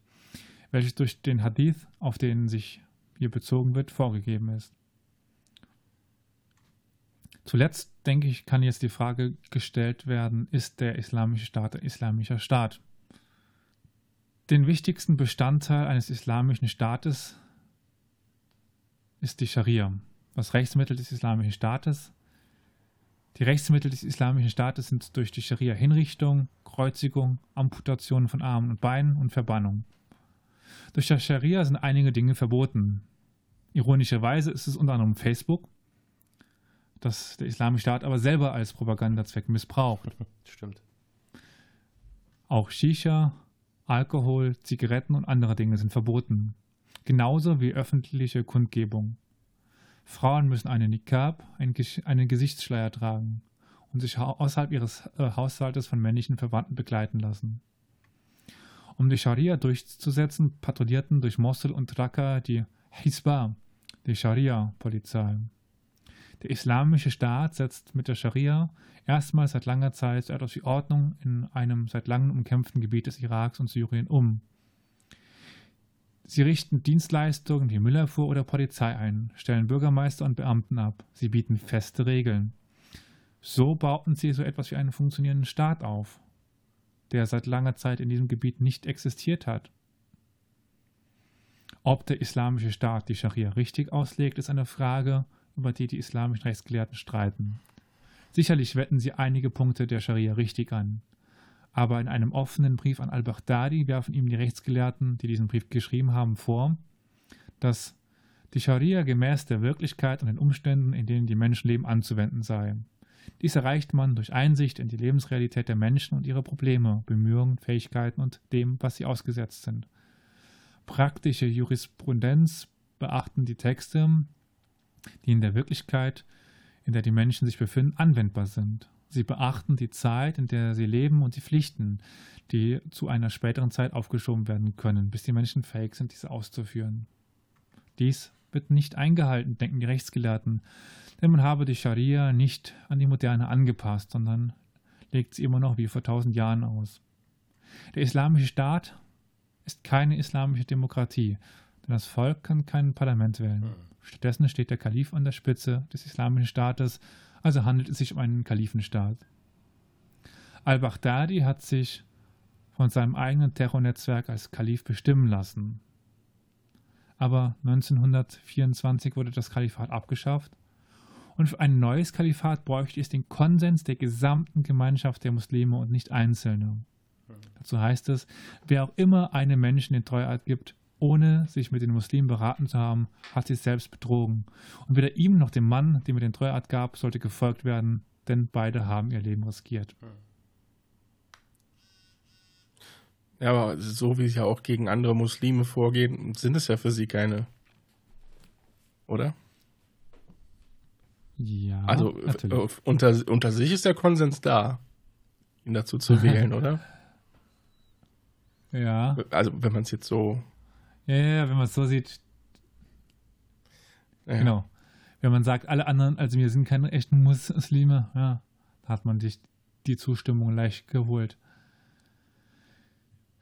welches durch den Hadith, auf den sich hier bezogen wird, vorgegeben ist. Zuletzt, denke ich, kann jetzt die Frage gestellt werden, ist der islamische Staat ein islamischer Staat? Den wichtigsten Bestandteil eines islamischen Staates ist die Scharia das Rechtsmittel des Islamischen Staates. Die Rechtsmittel des Islamischen Staates sind durch die Scharia Hinrichtung, Kreuzigung, Amputation von Armen und Beinen und Verbannung. Durch die Scharia sind einige Dinge verboten. Ironischerweise ist es unter anderem Facebook, das der Islamische Staat aber selber als Propagandazweck missbraucht. Stimmt. Auch Shisha, Alkohol, Zigaretten und andere Dinge sind verboten. Genauso wie öffentliche Kundgebung. Frauen müssen einen Nikab, einen Gesichtsschleier tragen und sich außerhalb ihres äh, Haushaltes von männlichen Verwandten begleiten lassen. Um die Scharia durchzusetzen, patrouillierten durch Mosul und Raqqa die Hisba, die Scharia-Polizei. Der islamische Staat setzt mit der Scharia erstmals seit langer Zeit etwas die Ordnung in einem seit langem umkämpften Gebiet des Iraks und Syrien um. Sie richten Dienstleistungen wie Müllabfuhr oder Polizei ein, stellen Bürgermeister und Beamten ab. Sie bieten feste Regeln. So bauten sie so etwas wie einen funktionierenden Staat auf, der seit langer Zeit in diesem Gebiet nicht existiert hat. Ob der islamische Staat die Scharia richtig auslegt, ist eine Frage, über die die islamischen Rechtsgelehrten streiten. Sicherlich wetten sie einige Punkte der Scharia richtig an. Aber in einem offenen Brief an al-Baghdadi werfen ihm die Rechtsgelehrten, die diesen Brief geschrieben haben, vor, dass die Scharia gemäß der Wirklichkeit und den Umständen, in denen die Menschen leben, anzuwenden sei. Dies erreicht man durch Einsicht in die Lebensrealität der Menschen und ihre Probleme, Bemühungen, Fähigkeiten und dem, was sie ausgesetzt sind. Praktische Jurisprudenz beachten die Texte, die in der Wirklichkeit, in der die Menschen sich befinden, anwendbar sind. Sie beachten die Zeit, in der sie leben und die Pflichten, die zu einer späteren Zeit aufgeschoben werden können, bis die Menschen fähig sind, diese auszuführen. Dies wird nicht eingehalten, denken die Rechtsgelehrten, denn man habe die Scharia nicht an die Moderne angepasst, sondern legt sie immer noch wie vor tausend Jahren aus. Der islamische Staat ist keine islamische Demokratie, denn das Volk kann kein Parlament wählen. Hm. Stattdessen steht der Kalif an der Spitze des islamischen Staates, also handelt es sich um einen Kalifenstaat. Al-Baghdadi hat sich von seinem eigenen Terrornetzwerk als Kalif bestimmen lassen. Aber 1924 wurde das Kalifat abgeschafft und für ein neues Kalifat bräuchte es den Konsens der gesamten Gemeinschaft der Muslime und nicht Einzelne. Dazu heißt es, wer auch immer einem Menschen den Treueid gibt, ohne sich mit den Muslimen beraten zu haben, hat sich selbst betrogen. Und weder ihm noch dem Mann, dem er den Treueid gab, sollte gefolgt werden, denn beide haben ihr Leben riskiert. Ja, aber so wie sie ja auch gegen andere Muslime vorgehen, sind es ja für sie keine. Oder? Ja. Also äh, unter, unter sich ist der Konsens da, ihn dazu zu wählen, oder? Ja. Also wenn man es jetzt so. Ja, ja, wenn man es so sieht. Ja. Genau. Wenn man sagt, alle anderen, also wir sind keine echten Muslime, ja, da hat man sich die Zustimmung leicht geholt.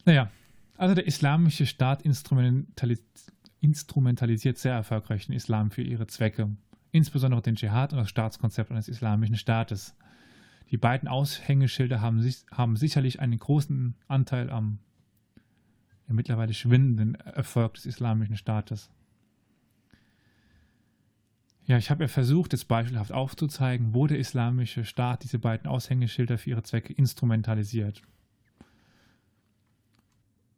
Naja, also der islamische Staat instrumentalis instrumentalisiert sehr erfolgreich den Islam für ihre Zwecke, insbesondere den Dschihad und das Staatskonzept eines islamischen Staates. Die beiden Aushängeschilder haben, sich, haben sicherlich einen großen Anteil am ja, mittlerweile schwindenden Erfolg des islamischen Staates. Ja, ich habe ja versucht, jetzt beispielhaft aufzuzeigen, wo der islamische Staat diese beiden Aushängeschilder für ihre Zwecke instrumentalisiert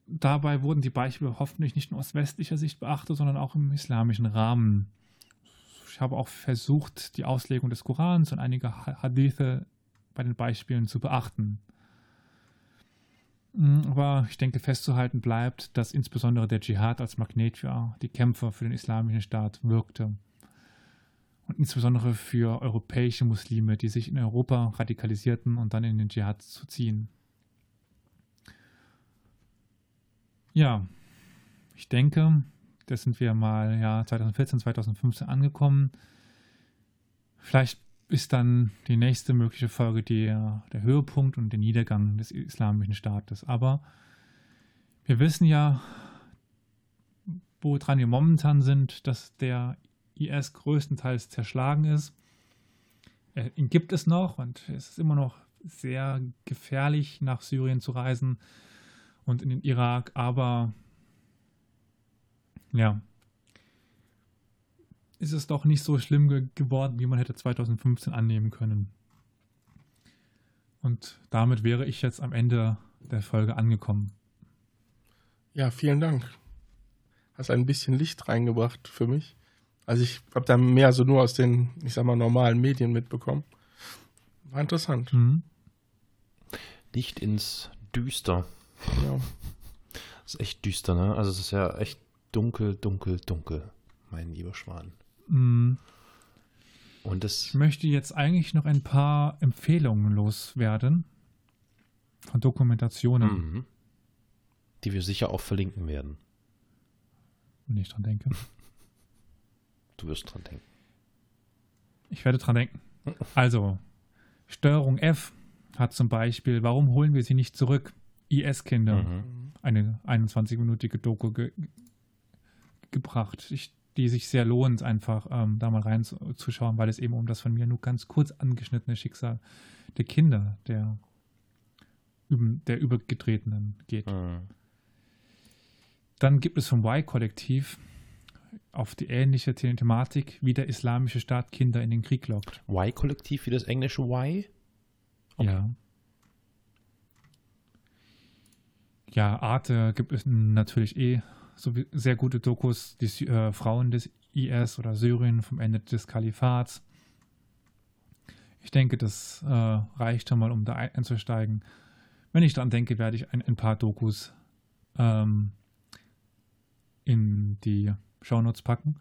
dabei wurden die Beispiele hoffentlich nicht nur aus westlicher Sicht beachtet, sondern auch im islamischen Rahmen. Ich habe auch versucht, die Auslegung des Korans und einige Hadithe bei den Beispielen zu beachten. Hm, aber ich denke, festzuhalten bleibt, dass insbesondere der Dschihad als Magnet für die Kämpfer für den islamischen Staat wirkte. Und insbesondere für europäische Muslime, die sich in Europa radikalisierten und dann in den Dschihad zu ziehen. Ja, ich denke, da sind wir mal ja 2014, 2015 angekommen. Vielleicht ist dann die nächste mögliche Folge der, der Höhepunkt und der Niedergang des islamischen Staates. Aber wir wissen ja, woran wir momentan sind, dass der IS größtenteils zerschlagen ist. Äh, ihn gibt es noch und es ist immer noch sehr gefährlich, nach Syrien zu reisen und in den Irak, aber ja, ist es doch nicht so schlimm ge geworden, wie man hätte 2015 annehmen können. Und damit wäre ich jetzt am Ende der Folge angekommen. Ja, vielen Dank. Hast ein bisschen Licht reingebracht für mich. Also ich habe da mehr so nur aus den, ich sag mal, normalen Medien mitbekommen. War interessant. Mhm. Licht ins Düster. Ja. Das ist echt düster, ne? Also es ist ja echt dunkel, dunkel, dunkel, mein lieber Schwan. Mm. Und das ich möchte jetzt eigentlich noch ein paar Empfehlungen loswerden von Dokumentationen. Mhm. Die wir sicher auch verlinken werden. Wenn ich dran denke. Du wirst dran denken. Ich werde dran denken. Also, Steuerung F hat zum Beispiel, warum holen wir sie nicht zurück? IS-Kinder mhm. eine 21-minütige Doku ge gebracht, ich, die sich sehr lohnt, einfach ähm, da mal reinzuschauen, weil es eben um das von mir nur ganz kurz angeschnittene Schicksal der Kinder, der, der Übergetretenen geht. Mhm. Dann gibt es vom Y-Kollektiv auf die ähnliche Thematik, wie der islamische Staat Kinder in den Krieg lockt. Y-Kollektiv wie das englische Y? Okay. Ja. Ja, Arte gibt es natürlich eh so sehr gute Dokus, die äh, Frauen des IS oder Syrien vom Ende des Kalifats. Ich denke, das äh, reicht schon mal, um da einzusteigen. Wenn ich daran denke, werde ich ein, ein paar Dokus ähm, in die Shownotes packen.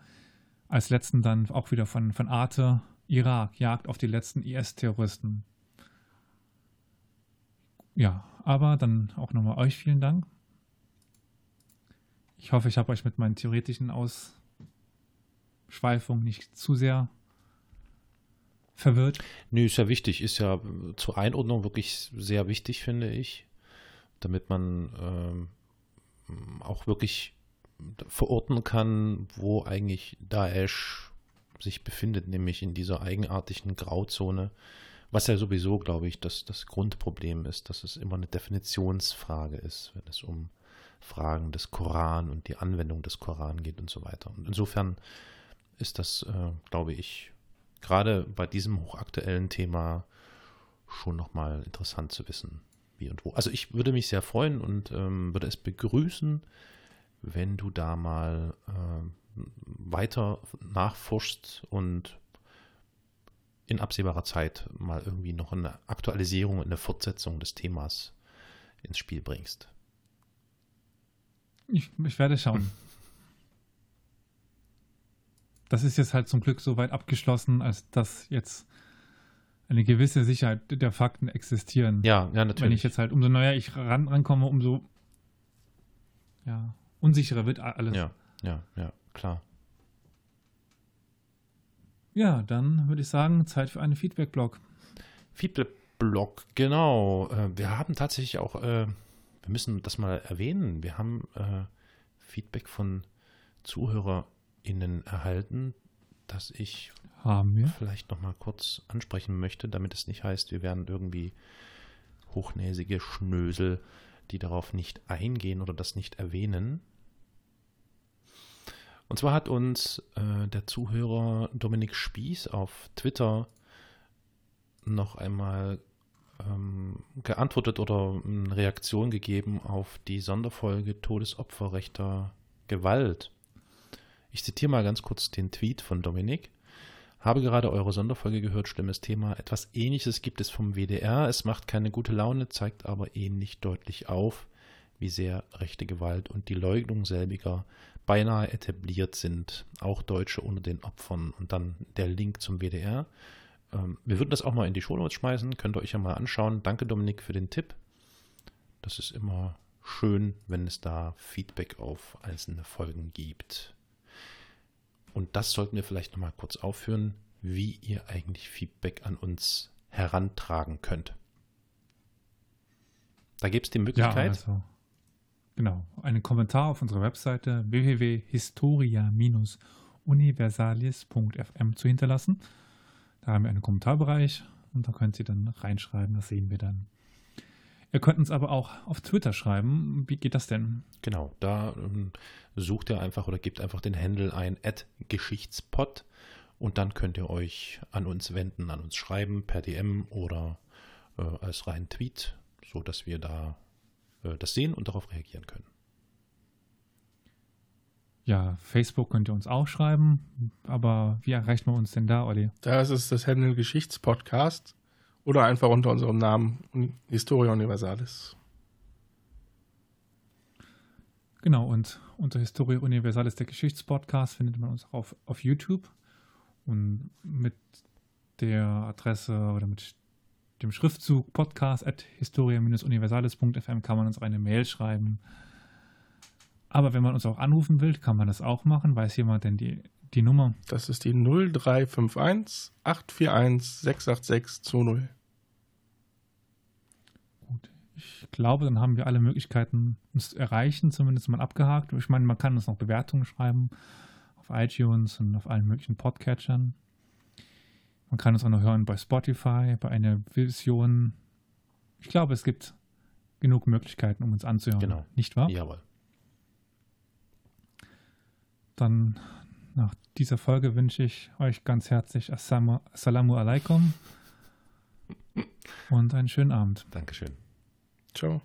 Als letzten dann auch wieder von, von Arte, Irak, Jagd auf die letzten IS-Terroristen. Ja, aber dann auch nochmal euch vielen Dank. Ich hoffe, ich habe euch mit meinen theoretischen Ausschweifungen nicht zu sehr verwirrt. Nö, ist ja wichtig, ist ja zur Einordnung wirklich sehr wichtig, finde ich, damit man ähm, auch wirklich verorten kann, wo eigentlich Daesh sich befindet, nämlich in dieser eigenartigen Grauzone, was ja sowieso, glaube ich, das, das Grundproblem ist, dass es immer eine Definitionsfrage ist, wenn es um Fragen des Koran und die Anwendung des Koran geht und so weiter. Und insofern ist das, äh, glaube ich, gerade bei diesem hochaktuellen Thema schon nochmal interessant zu wissen, wie und wo. Also ich würde mich sehr freuen und ähm, würde es begrüßen, wenn du da mal äh, weiter nachforschst und in absehbarer Zeit mal irgendwie noch eine Aktualisierung, eine Fortsetzung des Themas ins Spiel bringst. Ich, ich werde schauen. Das ist jetzt halt zum Glück so weit abgeschlossen, als dass jetzt eine gewisse Sicherheit der Fakten existieren. Ja, ja, natürlich. Wenn ich jetzt halt, umso neuer ich ran, rankomme, umso ja, unsicherer wird alles. Ja, ja, ja, klar. Ja, dann würde ich sagen, Zeit für einen Feedback-Blog. Feedback-Blog, genau. Äh, wir haben tatsächlich auch, äh, wir müssen das mal erwähnen, wir haben äh, Feedback von ZuhörerInnen erhalten, das ich vielleicht noch mal kurz ansprechen möchte, damit es nicht heißt, wir werden irgendwie hochnäsige Schnösel, die darauf nicht eingehen oder das nicht erwähnen. Und zwar hat uns äh, der Zuhörer Dominik Spieß auf Twitter noch einmal ähm, geantwortet oder eine Reaktion gegeben auf die Sonderfolge Todesopferrechter Gewalt. Ich zitiere mal ganz kurz den Tweet von Dominik. Habe gerade eure Sonderfolge gehört, schlimmes Thema. Etwas ähnliches gibt es vom WDR. Es macht keine gute Laune, zeigt aber ähnlich deutlich auf, wie sehr rechte Gewalt und die Leugnung selbiger beinahe etabliert sind, auch Deutsche unter den Opfern. Und dann der Link zum WDR. Ähm, wir würden das auch mal in die Shownotes schmeißen, könnt ihr euch ja mal anschauen. Danke Dominik für den Tipp. Das ist immer schön, wenn es da Feedback auf einzelne Folgen gibt. Und das sollten wir vielleicht nochmal kurz aufführen, wie ihr eigentlich Feedback an uns herantragen könnt. Da gibt es die Möglichkeit. Ja, also Genau, einen Kommentar auf unserer Webseite www.historia-universalis.fm zu hinterlassen. Da haben wir einen Kommentarbereich und da könnt ihr dann reinschreiben, das sehen wir dann. Ihr könnt uns aber auch auf Twitter schreiben. Wie geht das denn? Genau, da ähm, sucht ihr einfach oder gebt einfach den Handle ein Geschichtspot und dann könnt ihr euch an uns wenden, an uns schreiben per DM oder äh, als reinen Tweet, sodass wir da äh, das sehen und darauf reagieren können. Ja, Facebook könnt ihr uns auch schreiben, aber wie erreicht man uns denn da, Olli? Da ist es das Handel Geschichtspodcast oder einfach unter unserem Namen Historia Universalis. Genau, und unter Historia Universalis, der Geschichtspodcast, findet man uns auch auf, auf YouTube. Und mit der Adresse oder mit dem Schriftzug podcast at historia-universalis.fm kann man uns eine Mail schreiben. Aber wenn man uns auch anrufen will, kann man das auch machen. Weiß jemand denn die, die Nummer? Das ist die 0351 841 686 20. Gut. Ich glaube, dann haben wir alle Möglichkeiten, uns zu erreichen, zumindest mal abgehakt. Ich meine, man kann uns noch Bewertungen schreiben auf iTunes und auf allen möglichen Podcatchern. Man kann uns auch noch hören bei Spotify, bei einer Vision. Ich glaube, es gibt genug Möglichkeiten, um uns anzuhören. Genau. Nicht wahr? Jawohl. Dann nach dieser Folge wünsche ich euch ganz herzlich Assalamu, Assalamu alaikum und einen schönen Abend. Dankeschön. Ciao.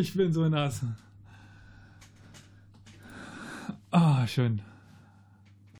Ich bin so nass. Ah, schön.